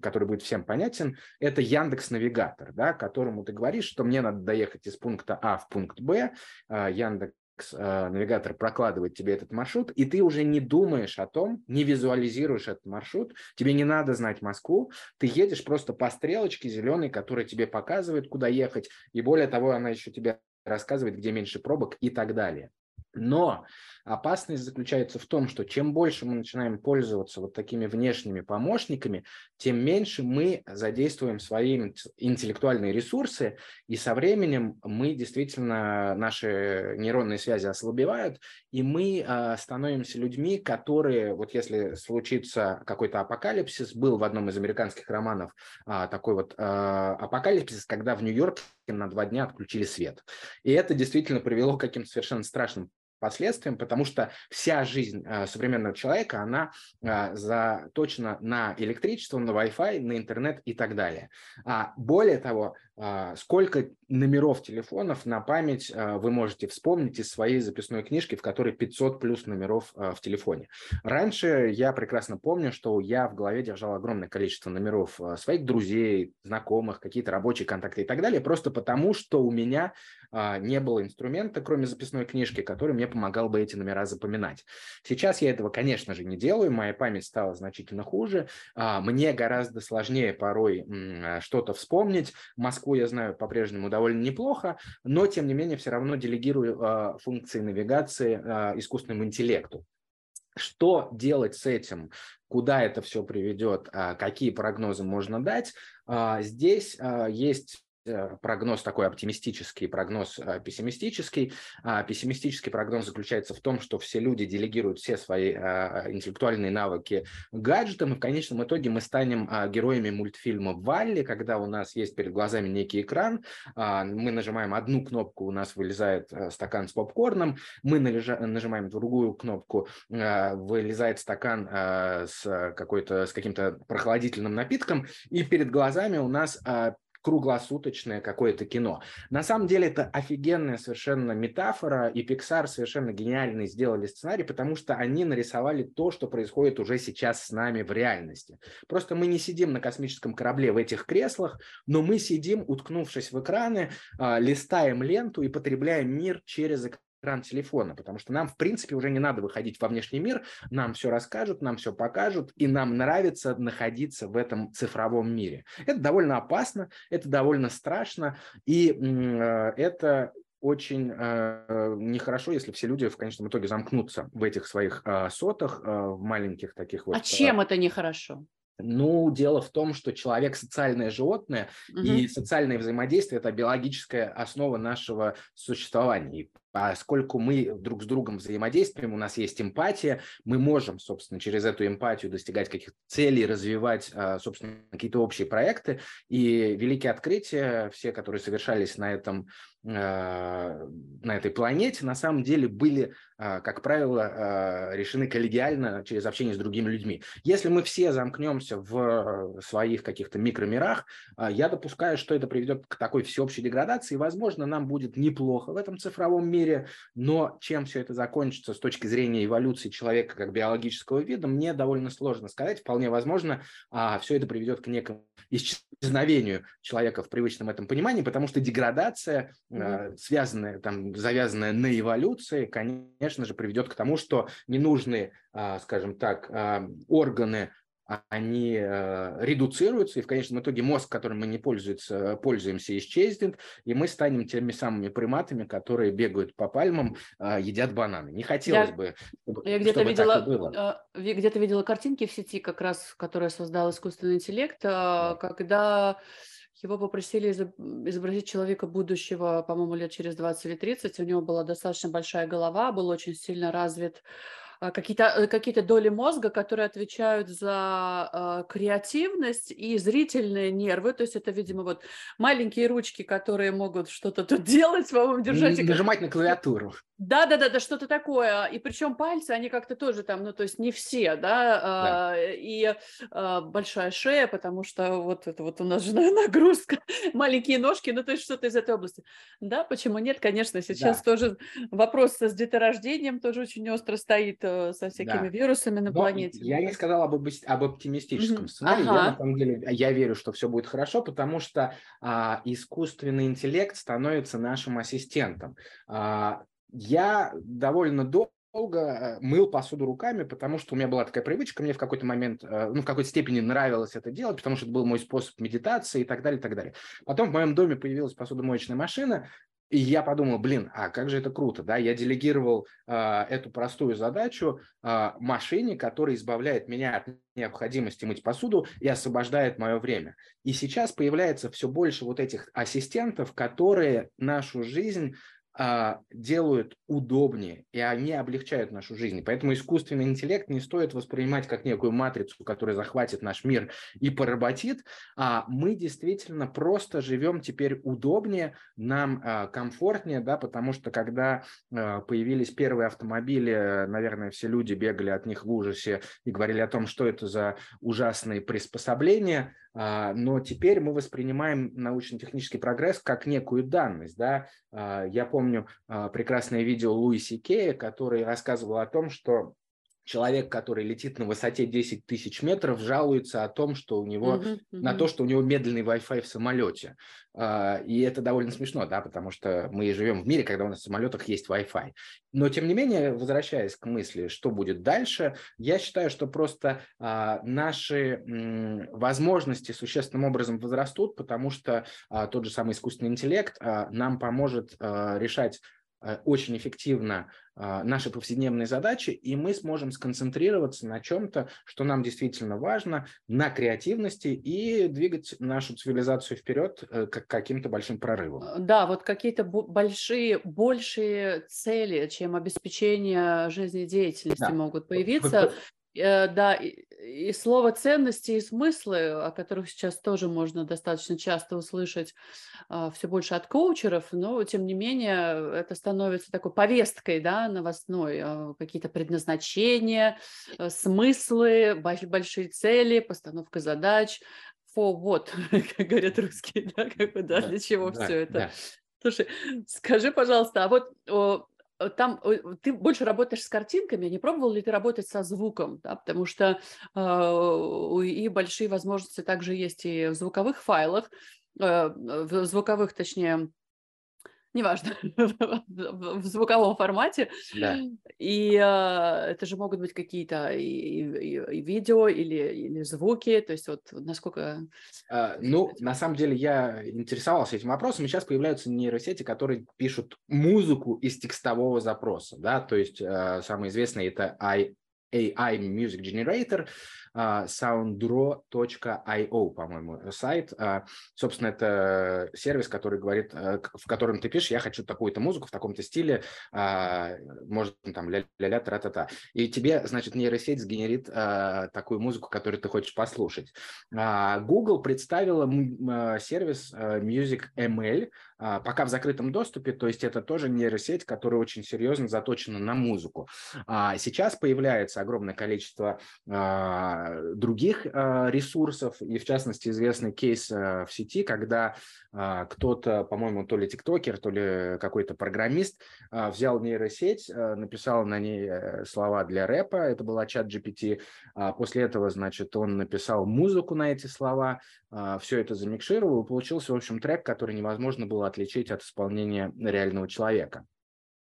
который будет всем понятен, это Яндекс Навигатор, да, которому ты говоришь, что мне надо доехать из пункта А в пункт Б. Э, Яндекс э, навигатор прокладывает тебе этот маршрут, и ты уже не думаешь о том, не визуализируешь этот маршрут, тебе не надо знать Москву, ты едешь просто по стрелочке зеленой, которая тебе показывает, куда ехать, и более того, она еще тебе рассказывает, где меньше пробок и так далее. Но опасность заключается в том, что чем больше мы начинаем пользоваться вот такими внешними помощниками, тем меньше мы задействуем свои интеллектуальные ресурсы, и со временем мы действительно, наши нейронные связи ослабевают, и мы э, становимся людьми, которые, вот если случится какой-то апокалипсис, был в одном из американских романов э, такой вот э, апокалипсис, когда в Нью-Йорке на два дня отключили свет. И это действительно привело к каким-то совершенно страшным последствиям, потому что вся жизнь э, современного человека, она э, заточена на электричество, на Wi-Fi, на интернет и так далее. А более того, сколько номеров телефонов на память вы можете вспомнить из своей записной книжки, в которой 500 плюс номеров в телефоне. Раньше я прекрасно помню, что я в голове держал огромное количество номеров своих друзей, знакомых, какие-то рабочие контакты и так далее, просто потому, что у меня не было инструмента, кроме записной книжки, который мне помогал бы эти номера запоминать. Сейчас я этого, конечно же, не делаю, моя память стала значительно хуже, а, мне гораздо сложнее порой что-то вспомнить. Москву я знаю по-прежнему довольно неплохо, но, тем не менее, все равно делегирую а, функции навигации а, искусственному интеллекту. Что делать с этим? Куда это все приведет? Какие прогнозы можно дать? Здесь есть прогноз такой оптимистический, прогноз э, пессимистический. А пессимистический прогноз заключается в том, что все люди делегируют все свои э, интеллектуальные навыки гаджетам, и в конечном итоге мы станем героями мультфильма «Валли», когда у нас есть перед глазами некий экран, а, мы нажимаем одну кнопку, у нас вылезает стакан с попкорном, мы нажимаем другую кнопку, вылезает стакан с, какой-то, с каким-то прохладительным напитком, и перед глазами у нас круглосуточное какое-то кино. На самом деле это офигенная совершенно метафора, и Pixar совершенно гениальный сделали сценарий, потому что они нарисовали то, что происходит уже сейчас с нами в реальности. Просто мы не сидим на космическом корабле в этих креслах, но мы сидим, уткнувшись в экраны, а, листаем ленту и потребляем мир через экран экран телефона, потому что нам, в принципе, уже не надо выходить во внешний мир, нам все расскажут, нам все покажут, и нам нравится находиться в этом цифровом мире. Это довольно опасно, это довольно страшно, и э, это очень э, нехорошо, если все люди в конечном итоге замкнутся в этих своих э, сотах, э, в маленьких таких вот. А чем э, это нехорошо? Ну, дело в том, что человек социальное животное, угу. и социальное взаимодействие – это биологическая основа нашего существования. И поскольку мы друг с другом взаимодействуем, у нас есть эмпатия, мы можем, собственно, через эту эмпатию достигать каких-то целей, развивать, а, собственно, какие-то общие проекты. И великие открытия, все, которые совершались на этом а, на этой планете, на самом деле были, а, как правило, решены коллегиально через общение с другими людьми. Если мы все замкнемся в своих каких-то микромирах, я допускаю, что это приведет к такой всеобщей деградации, и, возможно, нам будет неплохо в этом цифровом мире, мире, но чем все это закончится с точки зрения эволюции человека как биологического вида, мне довольно сложно сказать. Вполне возможно, а, все это приведет к некому исчезновению человека в привычном этом понимании, потому что деградация, mm-hmm. связанная, там, завязанная на эволюции, конечно же, приведет к тому, что ненужные, а, скажем так, а, органы они э, редуцируются, и в конечном итоге мозг, которым мы не пользуемся, пользуемся, исчезнет, и мы станем теми самыми приматами, которые бегают по пальмам, э, едят бананы. Не хотелось я, бы, чтобы, я где-то видела, было. Э, где-то видела картинки в сети, как раз, которые создал искусственный интеллект, да. когда его попросили изобразить человека будущего, по-моему, лет через 20 или 30. У него была достаточно большая голова, был очень сильно развит а, какие-то э, какие доли мозга, которые отвечают за э, креативность и зрительные нервы. То есть это, видимо, вот маленькие ручки, которые могут что-то тут делать, по-моему, держать. Нажимать на клавиатуру. Да, да, да, да, что-то такое. И причем пальцы, они как-то тоже там, ну, то есть не все, да, да. Э, и большая шея, потому что вот это вот у нас же нагрузка, маленькие ножки, ну, то есть что-то из этой области. Да, почему нет? Конечно, сейчас да. тоже вопрос с деторождением тоже очень остро стоит Э, со всякими да. вирусами на Но планете. Я не сказал об, об оптимистическом mm-hmm. сценарии. Ага. Я на самом деле я верю, что все будет хорошо, потому что а, искусственный интеллект становится нашим ассистентом. А, я довольно долго долго э, мыл посуду руками, потому что у меня была такая привычка, мне в какой-то момент, э, ну, в какой-то степени нравилось это делать, потому что это был мой способ медитации и так далее, и так далее. Потом в моем доме появилась посудомоечная машина, И я подумал, блин, а как же это круто, да? Я делегировал э, эту простую задачу э, машине, которая избавляет меня от необходимости мыть посуду и освобождает мое время. И сейчас появляется все больше вот этих ассистентов, которые нашу жизнь делают удобнее, и они облегчают нашу жизнь. Поэтому искусственный интеллект не стоит воспринимать как некую матрицу, которая захватит наш мир и поработит, а мы действительно просто живем теперь удобнее, нам а, комфортнее, да, потому что когда а, появились первые автомобили, наверное, все люди бегали от них в ужасе и говорили о том, что это за ужасные приспособления, а, но теперь мы воспринимаем научно-технический прогресс как некую данность. Да? А, я помню а, прекрасное видео Луиси Кея, который рассказывал о том, что человек, который летит на высоте 10 тысяч метров, жалуется о том, что у него uh-huh, uh-huh. на то, что у него медленный Wi-Fi в самолете. А, и это довольно смешно, да, потому что мы живем в мире, когда у нас в самолетах есть Wi-Fi. Но тем не менее, возвращаясь к мысли, что будет дальше, я считаю, что просто а, наши возможности существенным образом возрастут, потому что а, тот же самый искусственный интеллект нам поможет решать очень эффективно а, наши повседневные задачи, и мы сможем сконцентрироваться на чем-то, что нам действительно важно, на креативности и двигать нашу цивилизацию вперед э, к каким-то большим прорывам. Э, да, вот какие-то большие, большие цели, чем обеспечение жизнедеятельности да. могут появиться. Да, и слово ценности и смыслы, о которых сейчас тоже можно достаточно часто услышать а, все больше от коучеров, но тем не менее это становится такой повесткой, да, новостной, а, какие-то предназначения, э, смыслы, большие цели, постановка задач, for what, как говорят русские, да, как бы, да, для чего да, все это. Да. Слушай, скажи, пожалуйста, а вот Э, там э, ты больше работаешь с картинками, не пробовал ли ты работать со звуком, да, потому что э, и большие возможности также есть и в звуковых файлах, э, в звуковых, точнее, неважно, в звуковом формате. Да. И э, это же могут быть какие-то и, и, и видео или, или звуки, то есть вот насколько... А, ну, на самом деле я интересовался этим вопросом, и сейчас появляются нейросети, которые пишут музыку из текстового запроса, да, то есть э, самый известный это AI Music Generator, а, sounddraw.io, по-моему, сайт. А, собственно, это сервис, который говорит, э, в котором ты пишешь, я хочу такую-то музыку в таком-то стиле, а, может, там, ля-ля-ля, тра-та-та. И тебе, значит, нейросеть сгенерит такую музыку, которую ты хочешь послушать. Google представила сервис Music ML, пока в закрытом доступе, то есть это тоже нейросеть, которая очень серьезно заточена на музыку. Сейчас появляется огромное количество других а, ресурсов, и в частности известный кейс а, в сети, когда а, кто-то, по-моему, то ли тиктокер, то ли какой-то программист взял нейросеть, написал на ней э, слова для рэпа, это была чат GPT, после этого, значит, он написал музыку на эти слова, все это замикшировал, и получился, в общем, трек, который невозможно было отличить от исполнения реального человека.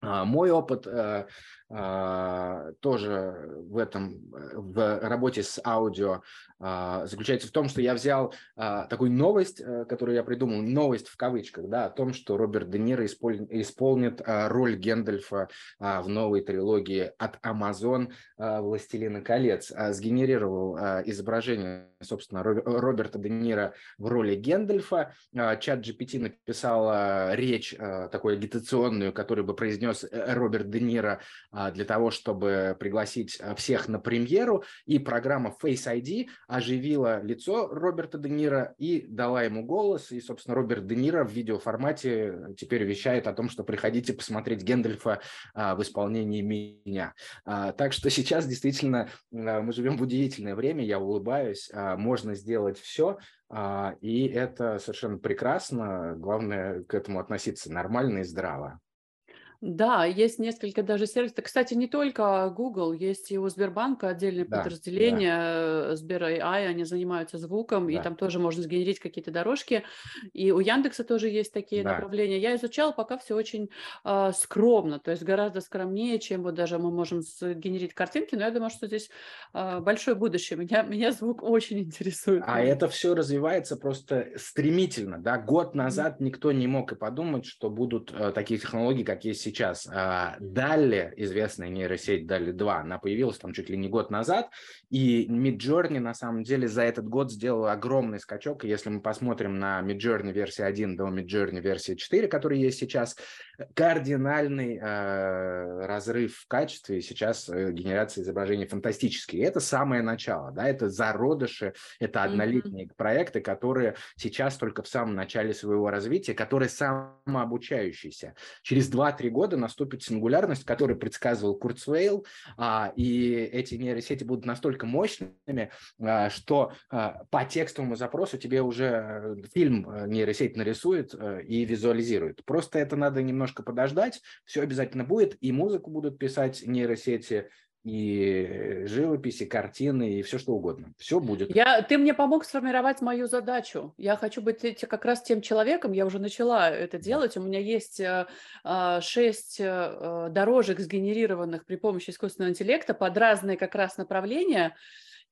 Мой опыт э, а, тоже в этом, э, в работе с аудио а, заключается в том, что я взял а, такую новость, э, которую я придумал, новость в кавычках, да, о том, что Роберт Де Ниро исполнит роль Гендальфа в новой трилогии от Amazon «Властелина колец». Сгенерировал изображение, собственно, Роберта Де Ниро в роли Гендальфа. Чат GPT написал речь такую агитационную, которую бы произнес Роберт Де Ниро а, для того, чтобы пригласить а, всех на премьеру, и программа Face ID оживила лицо Роберта Де Ниро и дала ему голос, и, собственно, Роберт Де Ниро в видеоформате теперь вещает о том, что приходите посмотреть Гендальфа а, в исполнении меня. Так что сейчас действительно мы живем в удивительное время, я улыбаюсь, можно сделать все, и это совершенно прекрасно, главное к этому относиться нормально и здраво. Да, есть несколько даже сервисов. Кстати, не только Google, есть и у Сбербанка отдельное да, подразделение да. Э, Сбер AI, они занимаются звуком, да. и там тоже можно сгенерить какие-то дорожки. И у Яндекса тоже есть такие да. направления. Я изучала, пока все очень э, скромно, то есть гораздо скромнее, чем вот даже мы можем сгенерить картинки, но я думаю, что здесь э, большое будущее. Меня, меня звук очень интересует. А это все развивается просто стремительно, да? Год назад mm-hmm. никто не мог и подумать, что будут э, такие технологии, как есть сейчас. А, Далли, известная нейросеть Далли 2, она появилась там чуть ли не год назад, и Midjourney на самом деле за этот год сделала огромный скачок. И если мы посмотрим на Midjourney версии 1 до Midjourney версии 4, которые есть сейчас, кардинальный э, разрыв в качестве сейчас э, генерации изображений фантастический. И это самое начало, да, это зародыши, это однолетние mm-hmm. проекты, которые сейчас только в самом начале своего развития, которые самообучающиеся. Через 2-3 года наступит сингулярность, которую предсказывал Курцвейл, а, и эти нейросети будут настолько мощными, а, что а, по текстовому запросу тебе уже э, фильм э, нейросеть нарисует а, и визуализирует. Просто это надо немножко подождать, все обязательно будет, и музыку будут писать нейросети, и живописи, картины, и все что угодно. Все будет. Я, ты мне помог сформировать мою задачу. Я хочу быть как раз тем человеком, я уже начала это делать. У меня есть э, э, шесть э, дорожек сгенерированных при помощи искусственного интеллекта под разные как раз направления.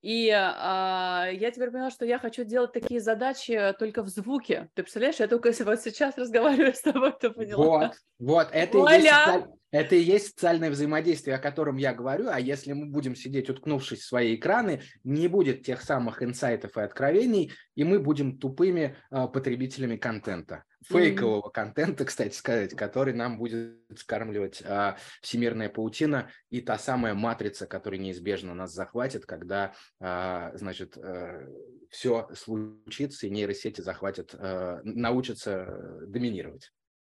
И а, я теперь поняла, что я хочу делать такие задачи только в звуке. Ты представляешь, я только вот сейчас разговариваю с тобой, ты поняла. Вот, вот, это и, есть, это и есть социальное взаимодействие, о котором я говорю. А если мы будем сидеть, уткнувшись в свои экраны, не будет тех самых инсайтов и откровений, и мы будем тупыми а, потребителями контента фейкового mm-hmm. контента, кстати сказать, который нам будет скармливать а, всемирная паутина и та самая матрица, которая неизбежно нас захватит, когда, а, значит, а, э, все случится и нейросети захватят, а, научатся доминировать.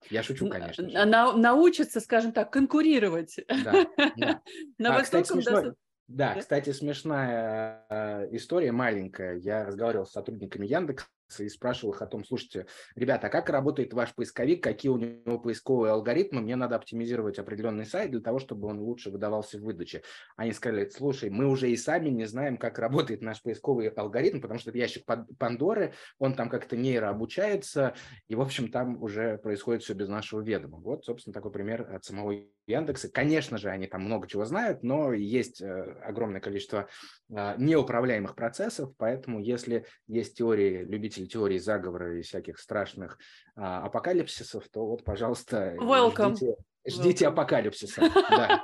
Я шучу, конечно. Же. На, научатся, скажем так, конкурировать. Да, да. На а, кстати, смешно, да, кстати, смешная э, история маленькая. Я разговаривал с сотрудниками Яндекса и спрашивал их о том, слушайте, ребята, а как работает ваш поисковик, какие у него поисковые алгоритмы, мне надо оптимизировать определенный сайт для того, чтобы он лучше выдавался в выдаче. Они сказали, слушай, мы уже и сами не знаем, как работает наш поисковый алгоритм, потому что это ящик Пандоры, он там как-то нейрообучается, и, в общем, там уже происходит все без нашего ведома. Вот, собственно, такой пример от самого Яндекса. Конечно же, они там много чего знают, но есть э, огромное количество э, неуправляемых процессов, поэтому если есть теории, любители теории заговора и всяких страшных а, апокалипсисов, то вот, пожалуйста, Welcome. ждите, ждите апокалипсиса. Да.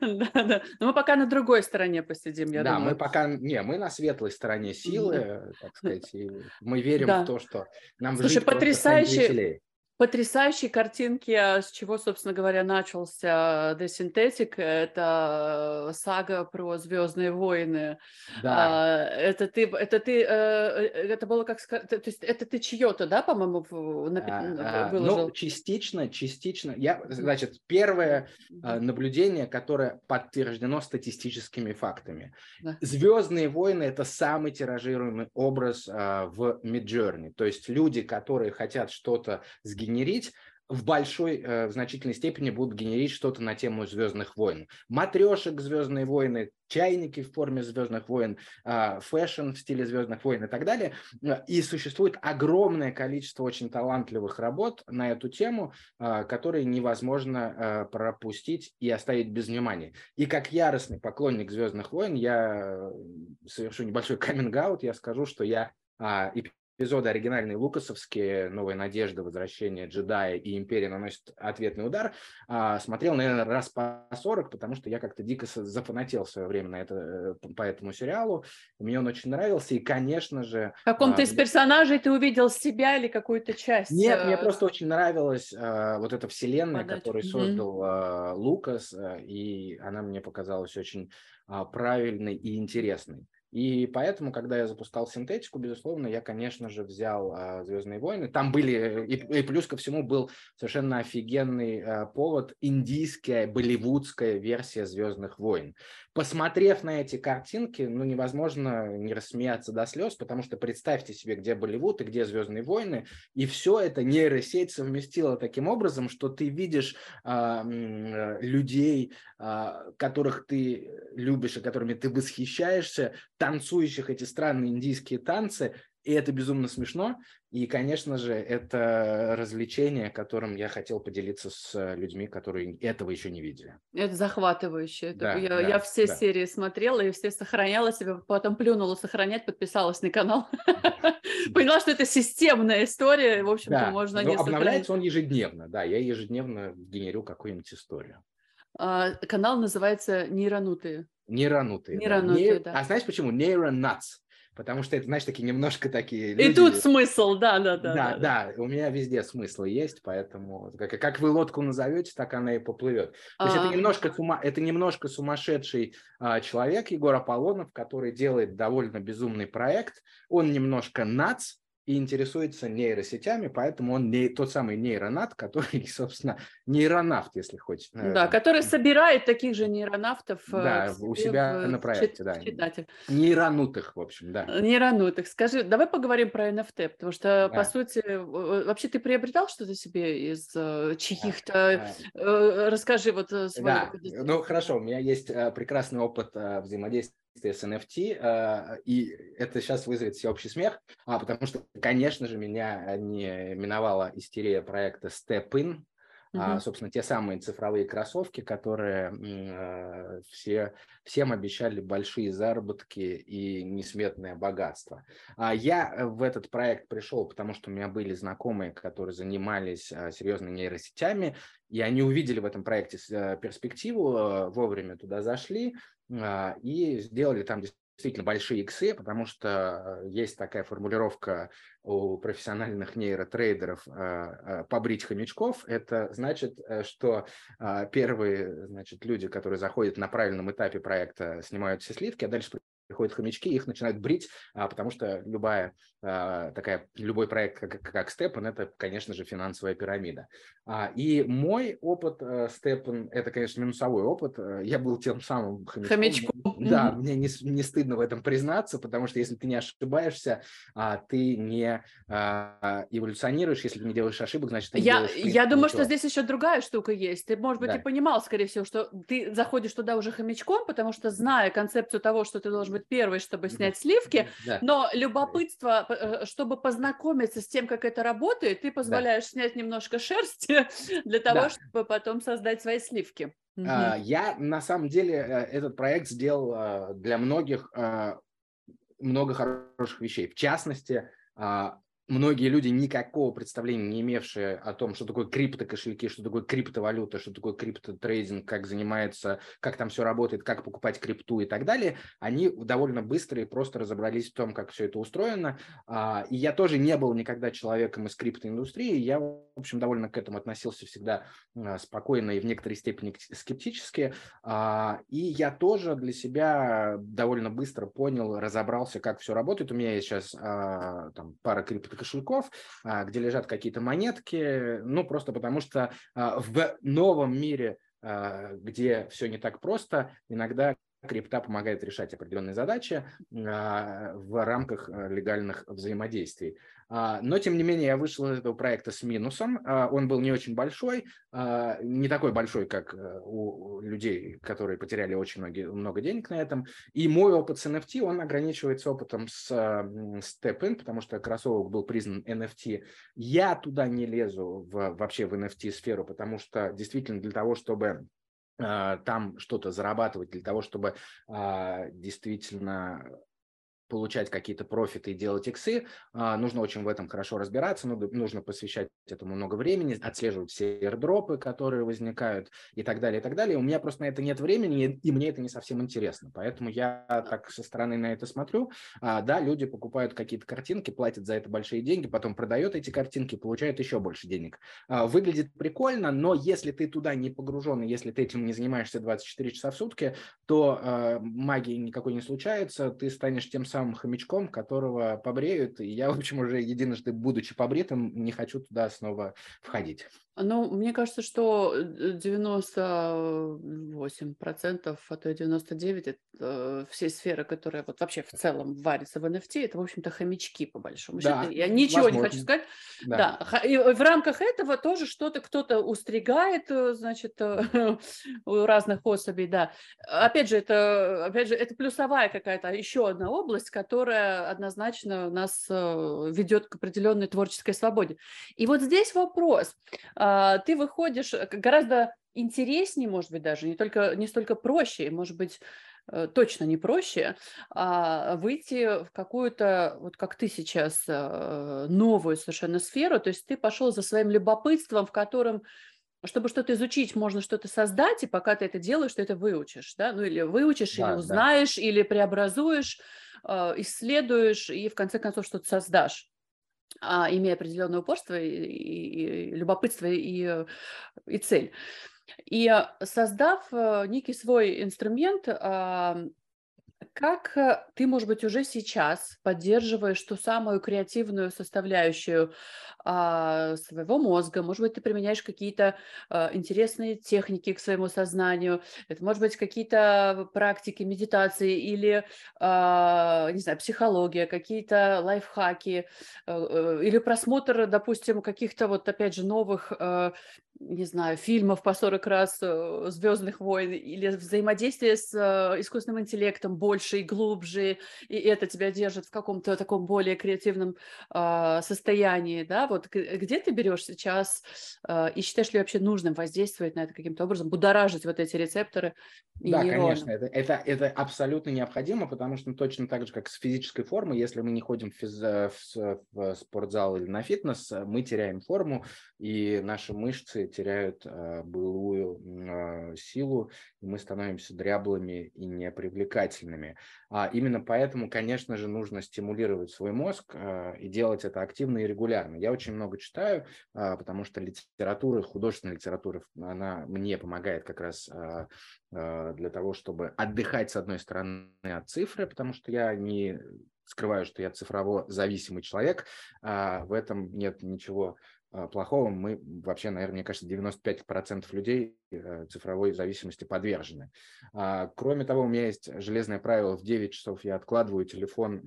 да, Но мы пока на другой стороне посидим, я да, думаю. мы пока, не, мы на светлой стороне силы, так сказать, мы верим в то, что нам Слушай, потрясающе, потрясающие картинки, а с чего, собственно говоря, начался The Synthetic. Это э, сага про Звездные войны. Да. А, это ты, это ты, э, э, это было как сказать, то есть это ты чье-то, да, по-моему, а, выложил? Ну, частично, частично. Я, значит, первое наблюдение, которое подтверждено статистическими фактами. Да. Звездные войны это самый тиражируемый образ в Midjourney. То есть люди, которые хотят что-то сгенерировать генерить, в большой, э, в значительной степени будут генерить что-то на тему Звездных войн. Матрешек Звездные войны, чайники в форме Звездных войн, а, фэшн в стиле Звездных войн и так далее. И существует огромное количество очень талантливых работ на эту тему, а, которые невозможно а, пропустить и оставить без внимания. И как яростный поклонник Звездных войн, я совершу небольшой каминг-аут, я скажу, что я эпизоды оригинальные лукасовские «Новая надежда», «Возвращение джедая» и «Империя наносит ответный удар», а, смотрел, наверное, раз по 40, потому что я как-то дико зафанател в свое время на это, э, по этому сериалу. Мне он очень нравился, и, конечно же... В каком-то а, из персонажей ты увидел себя или какую-то часть? Нет, мне э, просто очень нравилась а, вот эта вселенная, Подать. которую создал mm-hmm. Лукас, и она мне показалась очень правильной и интересной. И поэтому, когда я запускал синтетику, безусловно, я, конечно же, взял а, «Звездные войны». Там были, и, и плюс ко всему был совершенно офигенный а, повод, индийская, болливудская версия «Звездных войн». Посмотрев на эти картинки, ну, невозможно не рассмеяться до слез, потому что представьте себе, где Болливуд и где «Звездные войны», и все это нейросеть совместила таким образом, что ты видишь а, людей, а, которых ты любишь и которыми ты восхищаешься, танцующих эти странные индийские танцы, и это безумно смешно. И, конечно же, это развлечение, которым я хотел поделиться с людьми, которые этого еще не видели. Это захватывающе. Да, я, да, я все да. серии смотрела и все сохраняла себе, потом плюнула сохранять, подписалась на канал. Поняла, что это системная история, в общем-то, можно не обновляется он ежедневно, да, я ежедневно генерю какую-нибудь историю. А, канал называется «Нейронутые». Нейронутые. Нейронутые, да. А знаешь почему? Нейронатс. Потому что это, знаешь, такие немножко такие люди. И тут смысл, да, да, да. Да, да, да. у меня везде смысл есть, поэтому как, как вы лодку назовете, так она и поплывет. То есть а... это, немножко сума, это немножко сумасшедший а, человек, Егор Аполлонов, который делает довольно безумный проект. Он немножко нац, и интересуется нейросетями, поэтому он не тот самый нейронат, который, собственно, нейронавт, если хочешь. Да, который собирает таких же нейронавтов э, да, у себя в, на проекте, чит, да. Читатель. Нейронутых, в общем, да. Нейронутых. Скажи, давай поговорим про NFT, потому что, да. по сути, вообще ты приобретал что-то себе из э, чьих-то... Да. Расскажи вот свой... Да, ну хорошо, у меня есть прекрасный опыт взаимодействия с NFT, а, и это сейчас вызовет всеобщий смех, а, потому что, конечно же, меня не миновала истерия проекта Step In, Uh-huh. собственно, те самые цифровые кроссовки, которые э, все, всем обещали большие заработки и несметное богатство. А я в этот проект пришел, потому что у меня были знакомые, которые занимались э, серьезными нейросетями, и они увидели в этом проекте э, перспективу, вовремя туда зашли, а, и сделали там действительно большие иксы, потому что есть такая формулировка у профессиональных нейротрейдеров а, побрить хомячков. Это значит, э, что а, первые значит, люди, которые заходят на правильном этапе проекта, снимают все сливки, а дальше приходят хомячки, их начинают брить, а, потому что любая а, такая, любой проект, как, как Степан, это, конечно же, финансовая пирамида. А, и мой опыт э, Степан, это, конечно, минусовой опыт. Я был тем самым хомячком. Хомячком. Да, мне не, не стыдно в этом признаться, потому что если ты не ошибаешься, ты не эволюционируешь, если ты не делаешь ошибок, значит, ты я, делаешь, принципе, Я думаю, ничего. что здесь еще другая штука есть. Ты, может быть, да. и понимал, скорее всего, что ты заходишь туда уже хомячком, потому что, зная концепцию того, что ты должен быть первый, чтобы снять сливки, да. но любопытство, э, чтобы познакомиться с тем, как это работает, ты позволяешь да. снять немножко шерсти для того, да. чтобы потом создать свои сливки. Я на самом деле э, этот проект сделал э, для многих много хороших вещей. В частности, а, многие люди, никакого представления не имевшие о том, что такое криптокошельки, что такое криптовалюта, что такое криптотрейдинг, как занимается, как там все работает, как покупать крипту и так далее, они довольно быстро и просто разобрались в том, как все это устроено. А, и я тоже не был никогда человеком из криптоиндустрии, я, в общем, довольно к этому относился всегда а, спокойно и в некоторой степени скептически. А, и я тоже для себя довольно быстро понял, разобрался, как все работает. У меня есть сейчас там пара крипто кошельков, а, где лежат какие-то монетки, ну, просто потому что а, в новом мире, а, где все не так просто, иногда крипта помогает решать определенные задачи в рамках легальных взаимодействий. А, но, тем не менее, я вышел из этого проекта с минусом. А, он был не очень большой, а, не такой большой, как э, у людей, которые потеряли очень много, много денег на этом. И мой опыт с NFT, он ограничивается опытом с Step-In, потому что кроссовок был признан NFT. Я туда не лезу в, вообще в NFT-сферу, потому что действительно для того, чтобы там что-то зарабатывать, для того, чтобы действительно получать какие-то профиты и делать иксы, а, нужно очень в этом хорошо разбираться, нужно посвящать этому много времени, отслеживать все airdropы, которые возникают и так далее, и так далее. У меня просто на это нет времени, и мне это не совсем интересно. Поэтому я так со стороны на это смотрю. А, да, люди покупают какие-то картинки, платят за это большие деньги, потом продают эти картинки, получают еще больше денег. А, выглядит прикольно, но если ты туда не погружен, и если ты этим не занимаешься 24 часа в сутки, то магии никакой не случается, ты станешь тем самым самым хомячком, которого побреют. И я, в общем, уже единожды, будучи побритым, не хочу туда снова входить. Ну, мне кажется, что 98%, а то и 99% это э, все сферы, которые вот вообще в целом варятся в NFT, это, в общем-то, хомячки, по большому да, счету. Я ничего возможно. не хочу сказать. Да. да. И в рамках этого тоже что-то кто-то устригает, э, значит, э, у разных особей, да. Опять же, это, опять же, это плюсовая какая-то еще одна область, которая однозначно нас ведет к определенной творческой свободе. И вот здесь вопрос – а, ты выходишь э, гораздо интереснее, может быть, даже, не, только, не столько проще, может быть, э, точно не проще, а выйти в какую-то, вот как ты сейчас, э, новую совершенно сферу, то есть ты пошел за своим любопытством, в котором чтобы что-то изучить, можно что-то создать, и пока ты это делаешь, ты это выучишь, да, ну или выучишь, да, или узнаешь, да. или преобразуешь, исследуешь, и в конце концов что-то создашь а, имея определенное упорство, и, и, и любопытство и, и цель. И создав э, некий свой инструмент, как э, ты, может быть, уже сейчас поддерживаешь ту самую креативную составляющую а, своего мозга? Может быть, ты применяешь какие-то а, интересные техники к своему сознанию? Это, может быть, какие-то практики медитации или, а, не знаю, психология, какие-то лайфхаки а, или просмотр, допустим, каких-то вот, опять же, новых а, не знаю, фильмов по 40 раз э, «Звездных войн» или взаимодействие с э, искусственным интеллектом больше и глубже, и это тебя держит в каком-то таком более креативном э, состоянии, да, вот где ты берешь сейчас э, и считаешь ли вообще нужным воздействовать на это каким-то образом, будоражить вот эти рецепторы и Да, нейроны? конечно, это, это, это абсолютно необходимо, потому что точно так же, как с физической формой, если мы не ходим в, физ, в спортзал или на фитнес, мы теряем форму, и наши мышцы теряют э, былую э, силу, и мы становимся дряблыми и непривлекательными. А именно поэтому, конечно же, нужно стимулировать свой мозг э, и делать это активно и регулярно. Я очень много читаю, потому что литература, художественная литература, она мне помогает как раз для того, чтобы отдыхать, с одной стороны, от цифры, потому что я не скрываю, что я цифрово зависимый человек, а в этом нет ничего а, плохого, мы вообще, наверное, мне кажется, 95% людей э, цифровой зависимости подвержены. А, кроме того, у меня есть железное правило, в 9 часов я откладываю телефон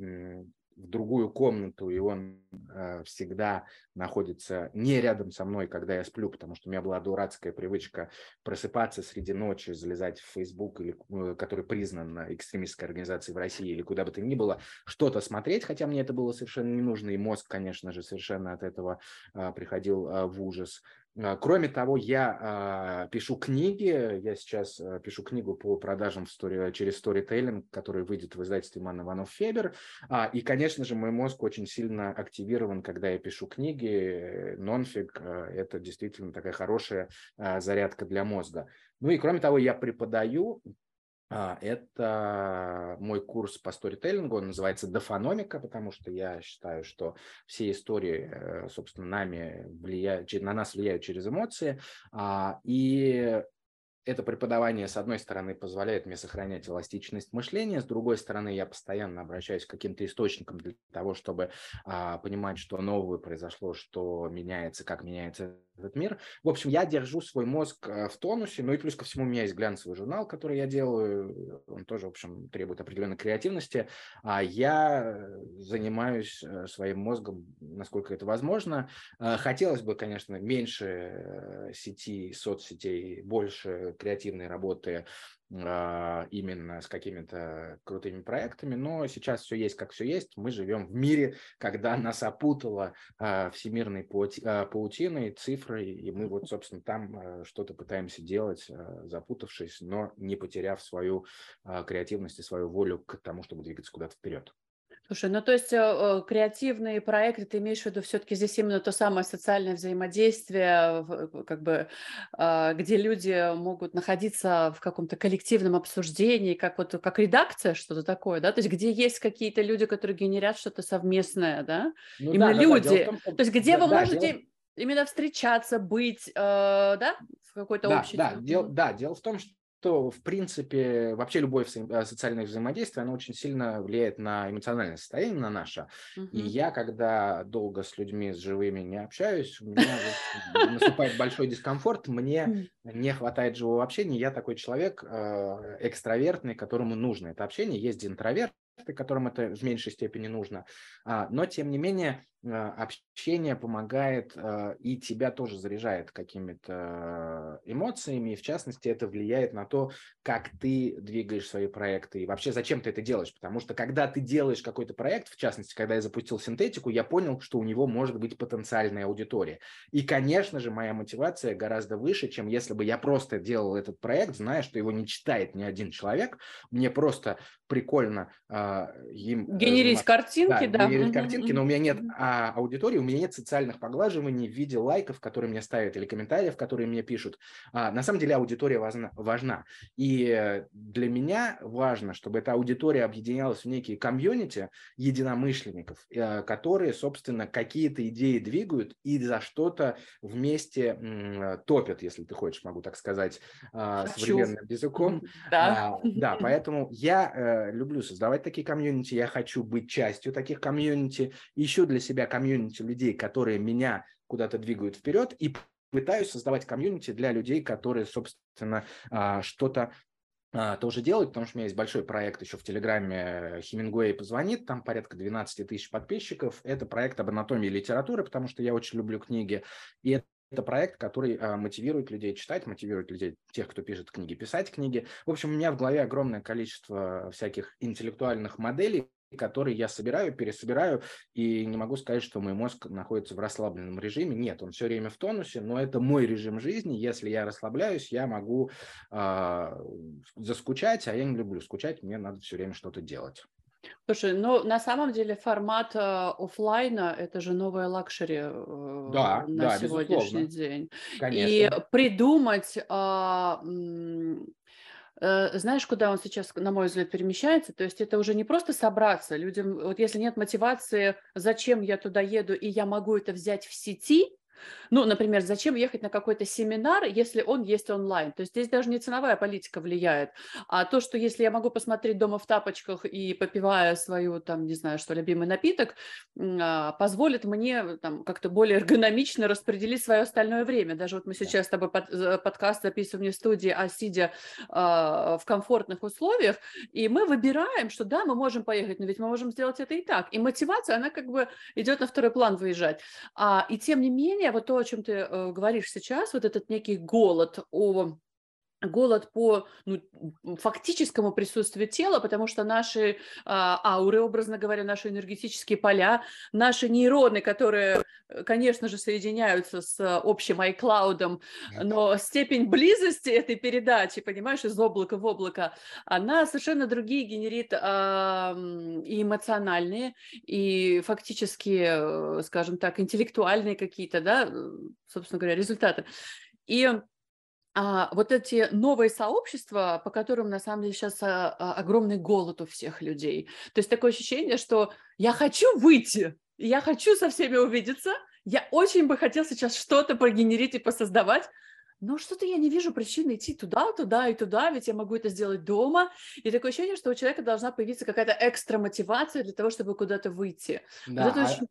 в другую комнату, и он э, всегда находится не рядом со мной, когда я сплю, потому что у меня была дурацкая привычка просыпаться среди ночи, залезать в Facebook, или, э, который признан экстремистской организацией в России, или куда бы то ни было, что-то смотреть, хотя мне это было совершенно не нужно, и мозг, конечно же, совершенно от этого э, приходил э, в ужас. А, кроме того, я а, пишу книги. Я сейчас а, пишу книгу по продажам story, через Storytelling, которая выйдет в издательстве Иван Иванов Фебер. И, конечно же, мой мозг очень сильно активирован, когда я пишу книги. Нонфиг – это действительно такая хорошая зарядка для мозга. Ну и, кроме того, я преподаю это мой курс по сторителлингу, он называется «Дофономика», потому что я считаю, что все истории, э, собственно, нами влияют, на нас влияют через эмоции, а, и это преподавание, с одной стороны, позволяет мне сохранять эластичность мышления, с другой стороны, я постоянно обращаюсь к каким-то источникам для того, чтобы а, понимать, что нового произошло, что меняется, как меняется этот мир. В общем, я держу свой мозг э, в тонусе, ну и плюс ко всему у меня есть глянцевый журнал, который я делаю, он тоже, в общем, требует определенной креативности, а я занимаюсь э, своим мозгом, насколько это возможно. Э, хотелось бы, конечно, меньше сети, соцсетей, больше креативной работы именно с какими-то крутыми проектами, но сейчас все есть, как все есть. Мы живем в мире, когда нас опутала а, всемирной а, паутиной, цифрой, и мы вот, собственно, там что-то пытаемся делать, запутавшись, но не потеряв свою креативность и свою волю к тому, чтобы двигаться куда-то вперед. Слушай, ну то есть э, э, креативные проекты, ты имеешь в виду все-таки здесь именно то самое социальное взаимодействие, как бы, э, где люди могут находиться в каком-то коллективном обсуждении, как вот как редакция, что-то такое, да? То есть где есть какие-то люди, которые генерят что-то совместное, да? Ну, именно да, люди. Да, том, что... То есть где да, вы можете дело... именно встречаться, быть, э, да, в какой-то да, общей... Да, дел, да, дело в том, что что, в принципе, вообще любое э, социальное взаимодействие, оно очень сильно влияет на эмоциональное состояние, на наше. Uh-huh. И я, когда долго с людьми, с живыми не общаюсь, у меня наступает большой дискомфорт, мне не хватает живого общения. Я такой человек э, экстравертный, которому нужно это общение. Есть интроверт, которым это в меньшей степени нужно. А, но, тем не менее, а, общение помогает а, и тебя тоже заряжает какими-то эмоциями, и в частности это влияет на то, как ты двигаешь свои проекты и вообще зачем ты это делаешь, потому что когда ты делаешь какой-то проект, в частности, когда я запустил синтетику, я понял, что у него может быть потенциальная аудитория. И, конечно же, моя мотивация гораздо выше, чем если бы я просто делал этот проект, зная, что его не читает ни один человек, мне просто прикольно им... Генерить картинки, да. да. Генерить картинки, но у меня нет а, аудитории, у меня нет социальных поглаживаний в виде лайков, которые мне ставят, или комментариев, которые мне пишут. А, на самом деле аудитория важна, важна. И для меня важно, чтобы эта аудитория объединялась в некие комьюнити единомышленников, э, которые, собственно, какие-то идеи двигают и за что-то вместе м, топят, если ты хочешь, могу так сказать, э, современным языком. Да. А, да, поэтому я э, люблю создавать такие комьюнити, я хочу быть частью таких комьюнити, ищу для себя комьюнити людей, которые меня куда-то двигают вперед, и пытаюсь создавать комьюнити для людей, которые, собственно, а, что-то а, тоже делают, потому что у меня есть большой проект еще в Телеграме Хемингуэй позвонит, там порядка 12 тысяч подписчиков. Это проект об анатомии литературы, потому что я очень люблю книги. И это проект, который а, мотивирует людей читать, мотивирует людей, тех, кто пишет книги, писать книги. В общем, у меня в голове огромное количество всяких интеллектуальных моделей, которые я собираю, пересобираю, и не могу сказать, что мой мозг находится в расслабленном режиме. Нет, он все время в тонусе, но это мой режим жизни. Если я расслабляюсь, я могу э, заскучать, а я не люблю скучать, мне надо все время что-то делать. Слушай, ну на самом деле формат э, офлайна это же новая luxury э, да, на да, сегодняшний безусловно. день. Конечно. И придумать э, Э, знаешь, куда он сейчас, на мой взгляд, перемещается? То есть это уже не просто собраться. Людям, вот если нет мотивации, зачем я туда еду, и я могу это взять в сети, ну, например, зачем ехать на какой-то семинар, если он есть онлайн? То есть здесь даже не ценовая политика влияет, а то, что если я могу посмотреть дома в тапочках и попивая свою, там, не знаю, что, любимый напиток, а, позволит мне там как-то более эргономично распределить свое остальное время. Даже вот мы сейчас с тобой под, подкаст записываем в студии, а сидя а, в комфортных условиях, и мы выбираем, что да, мы можем поехать, но ведь мы можем сделать это и так. И мотивация, она как бы идет на второй план выезжать. А, и тем не менее, вот то, о чем ты э, говоришь сейчас, вот этот некий голод о голод по ну, фактическому присутствию тела, потому что наши а, ауры, образно говоря, наши энергетические поля, наши нейроны, которые, э, конечно же, соединяются с общим iCloud, но степень близости этой передачи, понимаешь, из облака в облако, она совершенно другие генерит а, и эмоциональные, и фактически, э, скажем так, интеллектуальные какие-то, да, собственно говоря, результаты. И а, вот эти новые сообщества, по которым на самом деле сейчас а, а, огромный голод у всех людей. То есть такое ощущение, что я хочу выйти, я хочу со всеми увидеться, я очень бы хотел сейчас что-то прогенерить и посоздавать, но что-то я не вижу причины идти туда, туда и туда, ведь я могу это сделать дома. И такое ощущение, что у человека должна появиться какая-то экстра мотивация для того, чтобы куда-то выйти. Да, вот это а... очень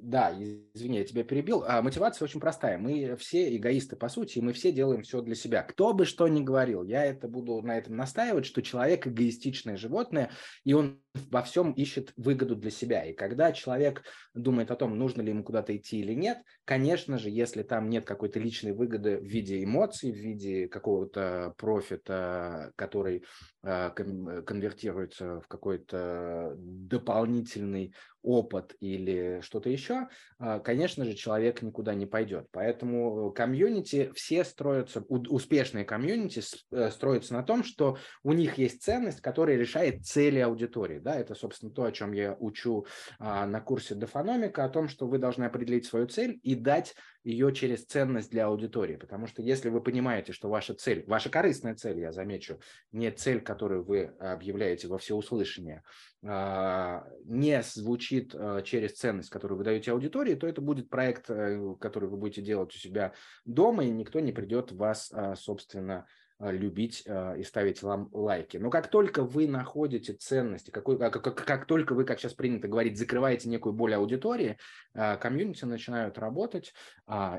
да, извини, я тебя перебил. А мотивация очень простая. Мы все эгоисты, по сути, и мы все делаем все для себя. Кто бы что ни говорил, я это буду на этом настаивать, что человек эгоистичное животное, и он во всем ищет выгоду для себя. И когда человек думает о том, нужно ли ему куда-то идти или нет, конечно же, если там нет какой-то личной выгоды в виде эмоций, в виде какого-то профита, который э, конвертируется в какой-то дополнительный опыт или что-то еще, э, конечно же, человек никуда не пойдет. Поэтому комьюнити все строятся, успешные комьюнити э, строятся на том, что у них есть ценность, которая решает цели аудитории Да? Это, собственно, то, о чем я учу а, на курсе Дефономика, о том, что вы должны определить свою цель и дать ее через ценность для аудитории. Потому что если вы понимаете, что ваша цель, ваша корыстная цель, я замечу, не цель, которую вы объявляете во всеуслышание, а, не звучит а, через ценность, которую вы даете аудитории, то это будет проект, э, который вы будете делать у себя дома, и никто не придет вас, а, собственно, любить и ставить вам лайки. Но как только вы находите ценности, какой, как, как, как только вы, как сейчас принято говорить, закрываете некую боль аудитории, комьюнити начинают работать.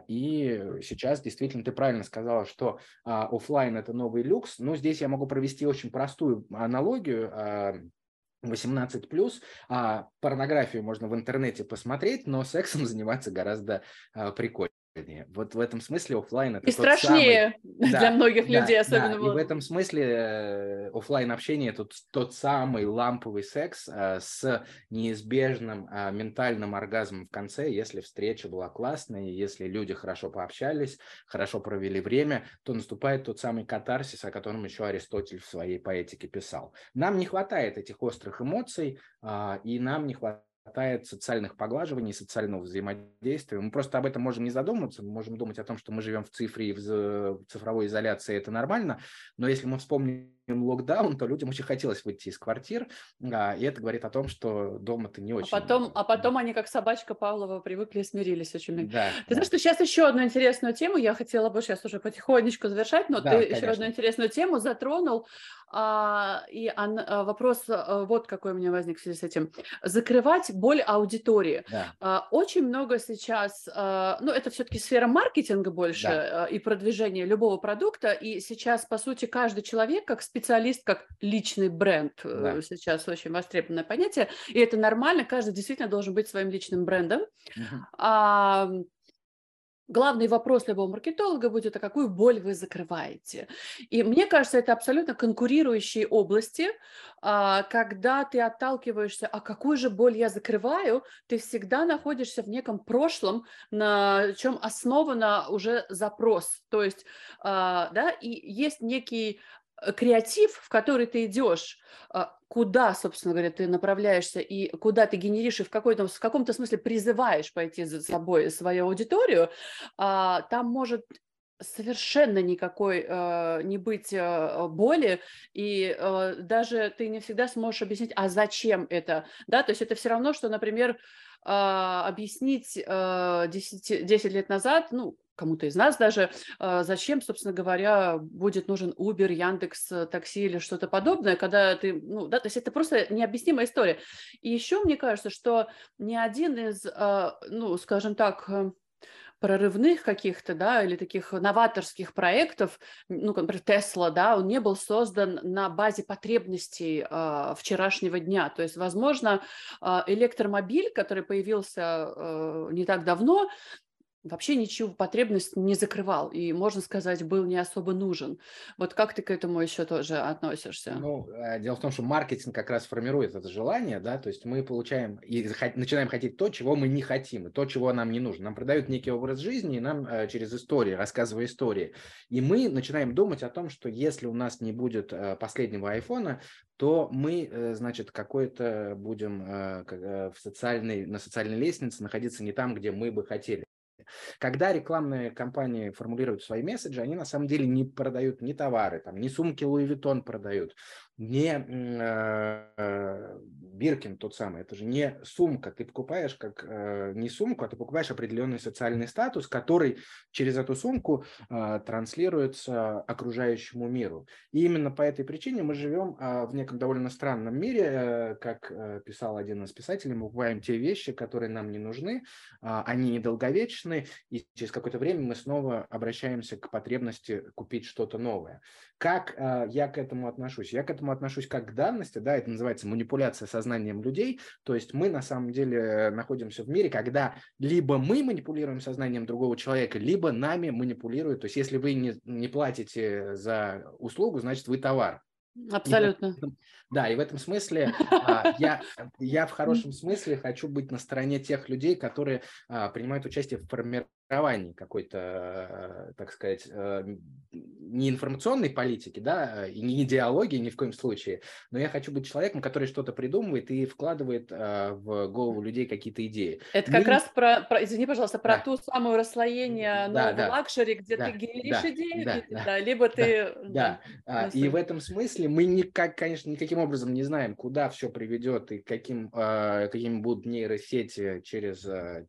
И сейчас действительно ты правильно сказала, что офлайн это новый люкс. Но здесь я могу провести очень простую аналогию 18 плюс, а порнографию можно в интернете посмотреть, но сексом заниматься гораздо а, прикольнее. Вот в этом смысле офлайн это и страшнее самый... для да, многих да, людей, особенно. Да. И в этом смысле э, офлайн общение это тот самый ламповый секс э, с неизбежным э, ментальным оргазмом в конце, если встреча была классная, если люди хорошо пообщались, хорошо провели время, то наступает тот самый катарсис, о котором еще Аристотель в своей поэтике писал. Нам не хватает этих острых эмоций, э, и нам не хватает хватает социальных поглаживаний, социального взаимодействия. Мы просто об этом можем не задумываться, мы можем думать о том, что мы живем в цифре и в цифровой изоляции, это нормально, но если мы вспомним локдаун, то людям очень хотелось выйти из квартир, а, и это говорит о том, что дома ты не а очень... А потом, а потом они, как собачка Павлова, привыкли и смирились очень. Да, ты да. знаешь, что сейчас еще одну интересную тему, я хотела бы сейчас уже потихонечку завершать, но да, ты конечно. еще одну интересную тему затронул, и а, вопрос а, вот какой у меня возник в связи с этим. Закрывать боль аудитории. Да. А, очень много сейчас, а, ну это все-таки сфера маркетинга больше да. и продвижения любого продукта, и сейчас, по сути, каждый человек как специалист, как личный бренд. Э, да. Сейчас очень востребованное понятие. И это нормально. Каждый действительно должен быть своим личным брендом. Угу. Главный вопрос любого маркетолога будет, а какую боль вы закрываете? И мне кажется, это абсолютно конкурирующие области, а, когда ты отталкиваешься, а какую же боль я закрываю, ты всегда находишься в неком прошлом, на чем основана уже запрос. То есть, а, да, и есть некий Э, креатив, в который ты идешь, а, куда, собственно говоря, ты направляешься и куда ты генеришь и в, какой-то, в каком-то смысле призываешь пойти за собой свою аудиторию, а, там может совершенно никакой э, не быть э, боли, и э, даже ты не всегда сможешь объяснить, а зачем это, да, то есть это все равно, что, например, э, объяснить э, 10, 10 лет назад, ну, кому-то из нас даже, а, зачем, собственно говоря, будет нужен Uber, Яндекс, э, такси или что-то подобное, когда ты, ну, да, то есть это просто необъяснимая история. И еще мне кажется, что ни один из, а, ну, скажем так, э, прорывных каких-то, да, или таких новаторских проектов, ну, например, Тесла, да, он не был создан на базе потребностей э, вчерашнего дня. То есть, возможно, э, электромобиль, который появился э, не так давно, вообще ничего потребность не закрывал и, можно сказать, был не особо нужен. Вот как ты к этому еще тоже относишься? Ну, э, дело в том, что маркетинг как раз формирует это желание, да, то есть мы получаем и начинаем хотеть то, чего мы не хотим, и то, чего нам не нужно. Нам продают некий образ жизни, и нам э, через истории, рассказывая истории. И мы начинаем думать о том, что если у нас не будет э, последнего айфона, то мы, значит, какой-то будем в социальной, на социальной лестнице находиться не там, где мы бы хотели. Когда рекламные компании формулируют свои месседжи, они на самом деле не продают ни товары, там, ни сумки Louis Vuitton продают, не э, Биркин тот самый, это же не сумка, ты покупаешь как э, не сумку, а ты покупаешь определенный социальный статус, который через эту сумку э, транслируется окружающему миру. И именно по этой причине мы живем в неком довольно странном мире, как писал один из писателей, мы покупаем те вещи, которые нам не нужны, они недолговечны, и через какое-то время мы снова обращаемся к потребности купить что-то новое. Как я к этому отношусь? Я к этому этому отношусь как к данности, да, это называется манипуляция сознанием людей, то есть мы на самом деле находимся в мире, когда либо мы манипулируем сознанием другого человека, либо нами манипулируют, то есть если вы не, не платите за услугу, значит вы товар. Абсолютно. И да, и в этом смысле а, я, я в хорошем смысле хочу быть на стороне тех людей, которые а, принимают участие в формировании формировании какой-то, э, так сказать, э, не информационной политики, да, и не идеологии ни в коем случае, но я хочу быть человеком, который что-то придумывает и вкладывает э, в голову людей какие-то идеи. Это как Мы... раз про, про, извини, пожалуйста, про да. ту самую расслоение да, нового да. luxury, где да, ты генеришь да, идею, да, да, да, либо ты... Да, да. и в этом смысле мы никак, конечно, никаким образом не знаем, куда все приведет и каким, какими будут нейросети через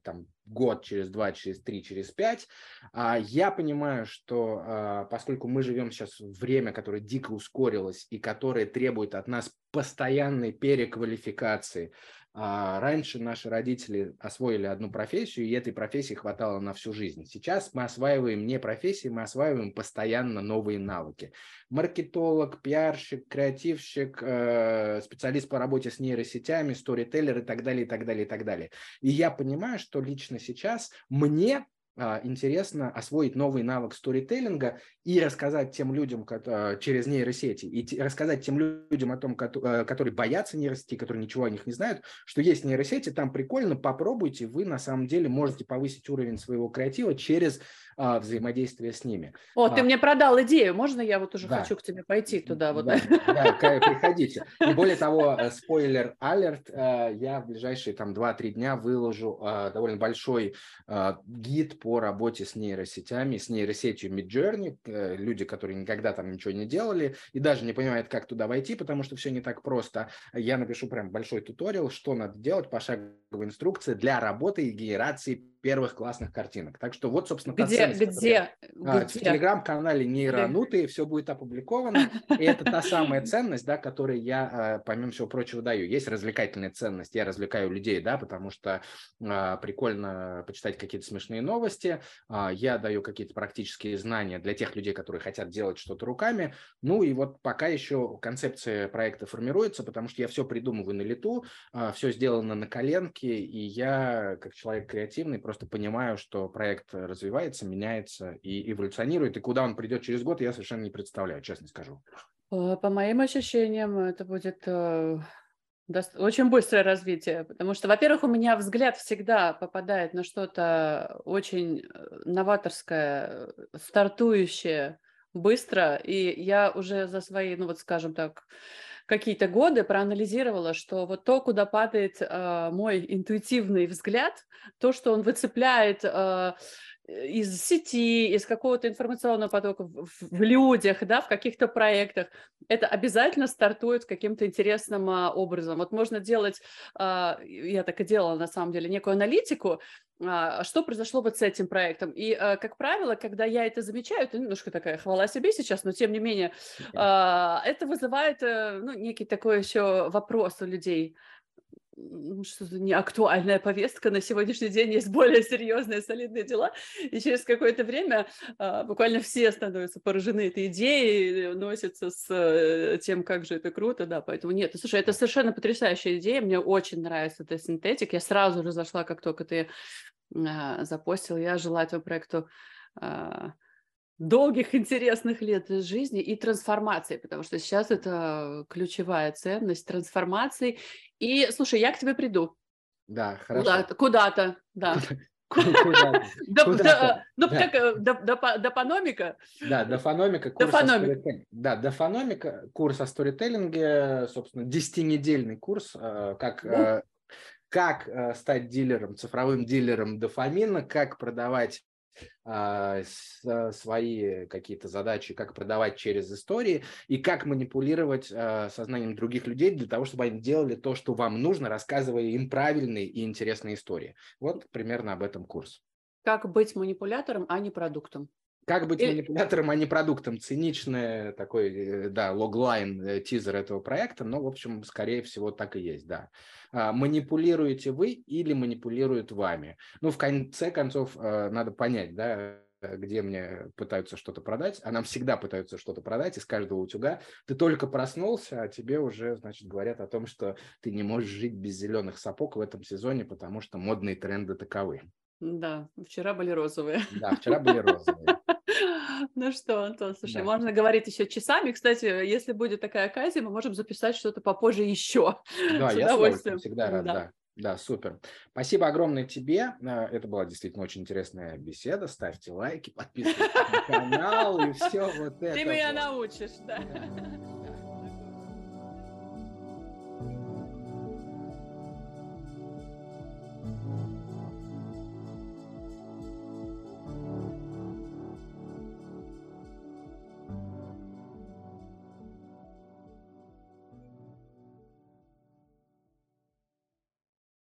там год, через два, через три, через пять. А, я понимаю, что а, поскольку мы живем сейчас в время, которое дико ускорилось и которое требует от нас постоянной переквалификации, а раньше наши родители освоили одну профессию, и этой профессии хватало на всю жизнь. Сейчас мы осваиваем не профессии, мы осваиваем постоянно новые навыки. Маркетолог, пиарщик, креативщик, э, специалист по работе с нейросетями, сторителлер и так далее, и так далее, и так далее. И я понимаю, что лично сейчас мне а, интересно освоить новый навык сторителлинга и рассказать тем людям а, через нейросети, и рассказать тем людям о том, э, которые боятся нейросети, которые ничего о них не знают, что есть нейросети, там прикольно, попробуйте, вы на самом деле можете повысить уровень своего креатива через а, взаимодействия с ними. О, а, ты мне продал идею, можно я вот уже да. хочу к тебе пойти туда? Вот, да, да, приходите. И более того, э, спойлер алерт, э, я в ближайшие там 2-3 дня выложу э, довольно большой гид по работе с нейросетями, с нейросетью Midjourney, люди, которые никогда там ничего не делали и даже не понимают, как туда войти, потому что все не так просто. Я напишу прям большой туториал, что надо делать, пошаговая инструкция для работы и генерации первых классных картинок. Так что вот, собственно, где, где, которая, где? в телеграм-канале нейронутые все будет опубликовано. И это та самая ценность, да, которую я, а, помимо всего прочего, даю. Есть развлекательная ценность. Я развлекаю людей, да, потому что а, прикольно почитать какие-то смешные новости. А, я даю какие-то практические знания для тех людей, которые хотят делать что-то руками. Ну и вот пока еще концепция проекта формируется, потому что я все придумываю на лету, а, все сделано на коленке, и я, как человек креативный, просто просто понимаю, что проект развивается, меняется и эволюционирует, и куда он придет через год, я совершенно не представляю, честно скажу. Э, по моим ощущениям, это будет э, очень быстрое развитие, потому что, во-первых, у меня взгляд всегда попадает на что-то очень э, новаторское, стартующее быстро, и я уже за свои, ну вот скажем так, какие-то годы проанализировала, что вот то, куда падает э, мой интуитивный взгляд, то, что он выцепляет э, из сети, из какого-то информационного потока в, в людях, да, в каких-то проектах, это обязательно стартует каким-то интересным а, образом. Вот можно делать, а, я так и делала на самом деле, некую аналитику, а, что произошло вот с этим проектом. И, а, как правило, когда я это замечаю, это немножко такая хвала себе сейчас, но тем не менее, а, это вызывает э, ну, некий такой еще вопрос у людей – что-то не актуальная повестка, на сегодняшний день есть более серьезные, солидные дела, и через какое-то время а, буквально все становятся поражены этой идеей, носятся с э, тем, как же это круто, да, поэтому нет, слушай, это совершенно потрясающая идея, мне очень нравится эта синтетик, я сразу же зашла, как только ты а, запостил, я желаю этому проекту а, долгих, интересных лет жизни и трансформации, потому что сейчас это ключевая ценность трансформации. И, слушай, я к тебе приду. Да, хорошо. Куда-то, да. Ну, как э, дофономика? Да, дофономика. Да, дофономика, курс о сторителлинге, собственно, десятинедельный курс, э, как э, как стать дилером, цифровым дилером дофамина, как продавать свои какие-то задачи, как продавать через истории и как манипулировать а, сознанием других людей для того, чтобы они делали то, что вам нужно, рассказывая им правильные и интересные истории. Вот примерно об этом курс. Как быть манипулятором, а не продуктом. Как быть манипулятором, а не продуктом? Циничный такой, э, да, логлайн, э, тизер этого проекта, но, в общем, скорее всего, так и есть, да. А, манипулируете вы или манипулируют вами? Ну, в конце концов, э, надо понять, да, где мне пытаются что-то продать, а нам всегда пытаются что-то продать из каждого утюга. Ты только проснулся, а тебе уже, значит, говорят о том, что ты не можешь жить без зеленых сапог в этом сезоне, потому что модные тренды таковы. Да, вчера были розовые. Да, вчера были розовые. Ну что, Антон, слушай, да. можно говорить еще часами. Кстати, если будет такая оказия, мы можем записать что-то попозже еще. Да, С я удовольствием. всегда рад, да. да. Да, супер. Спасибо огромное тебе. Э, это была действительно очень интересная беседа. Ставьте лайки, подписывайтесь на канал и все вот это. Ты меня научишь, да.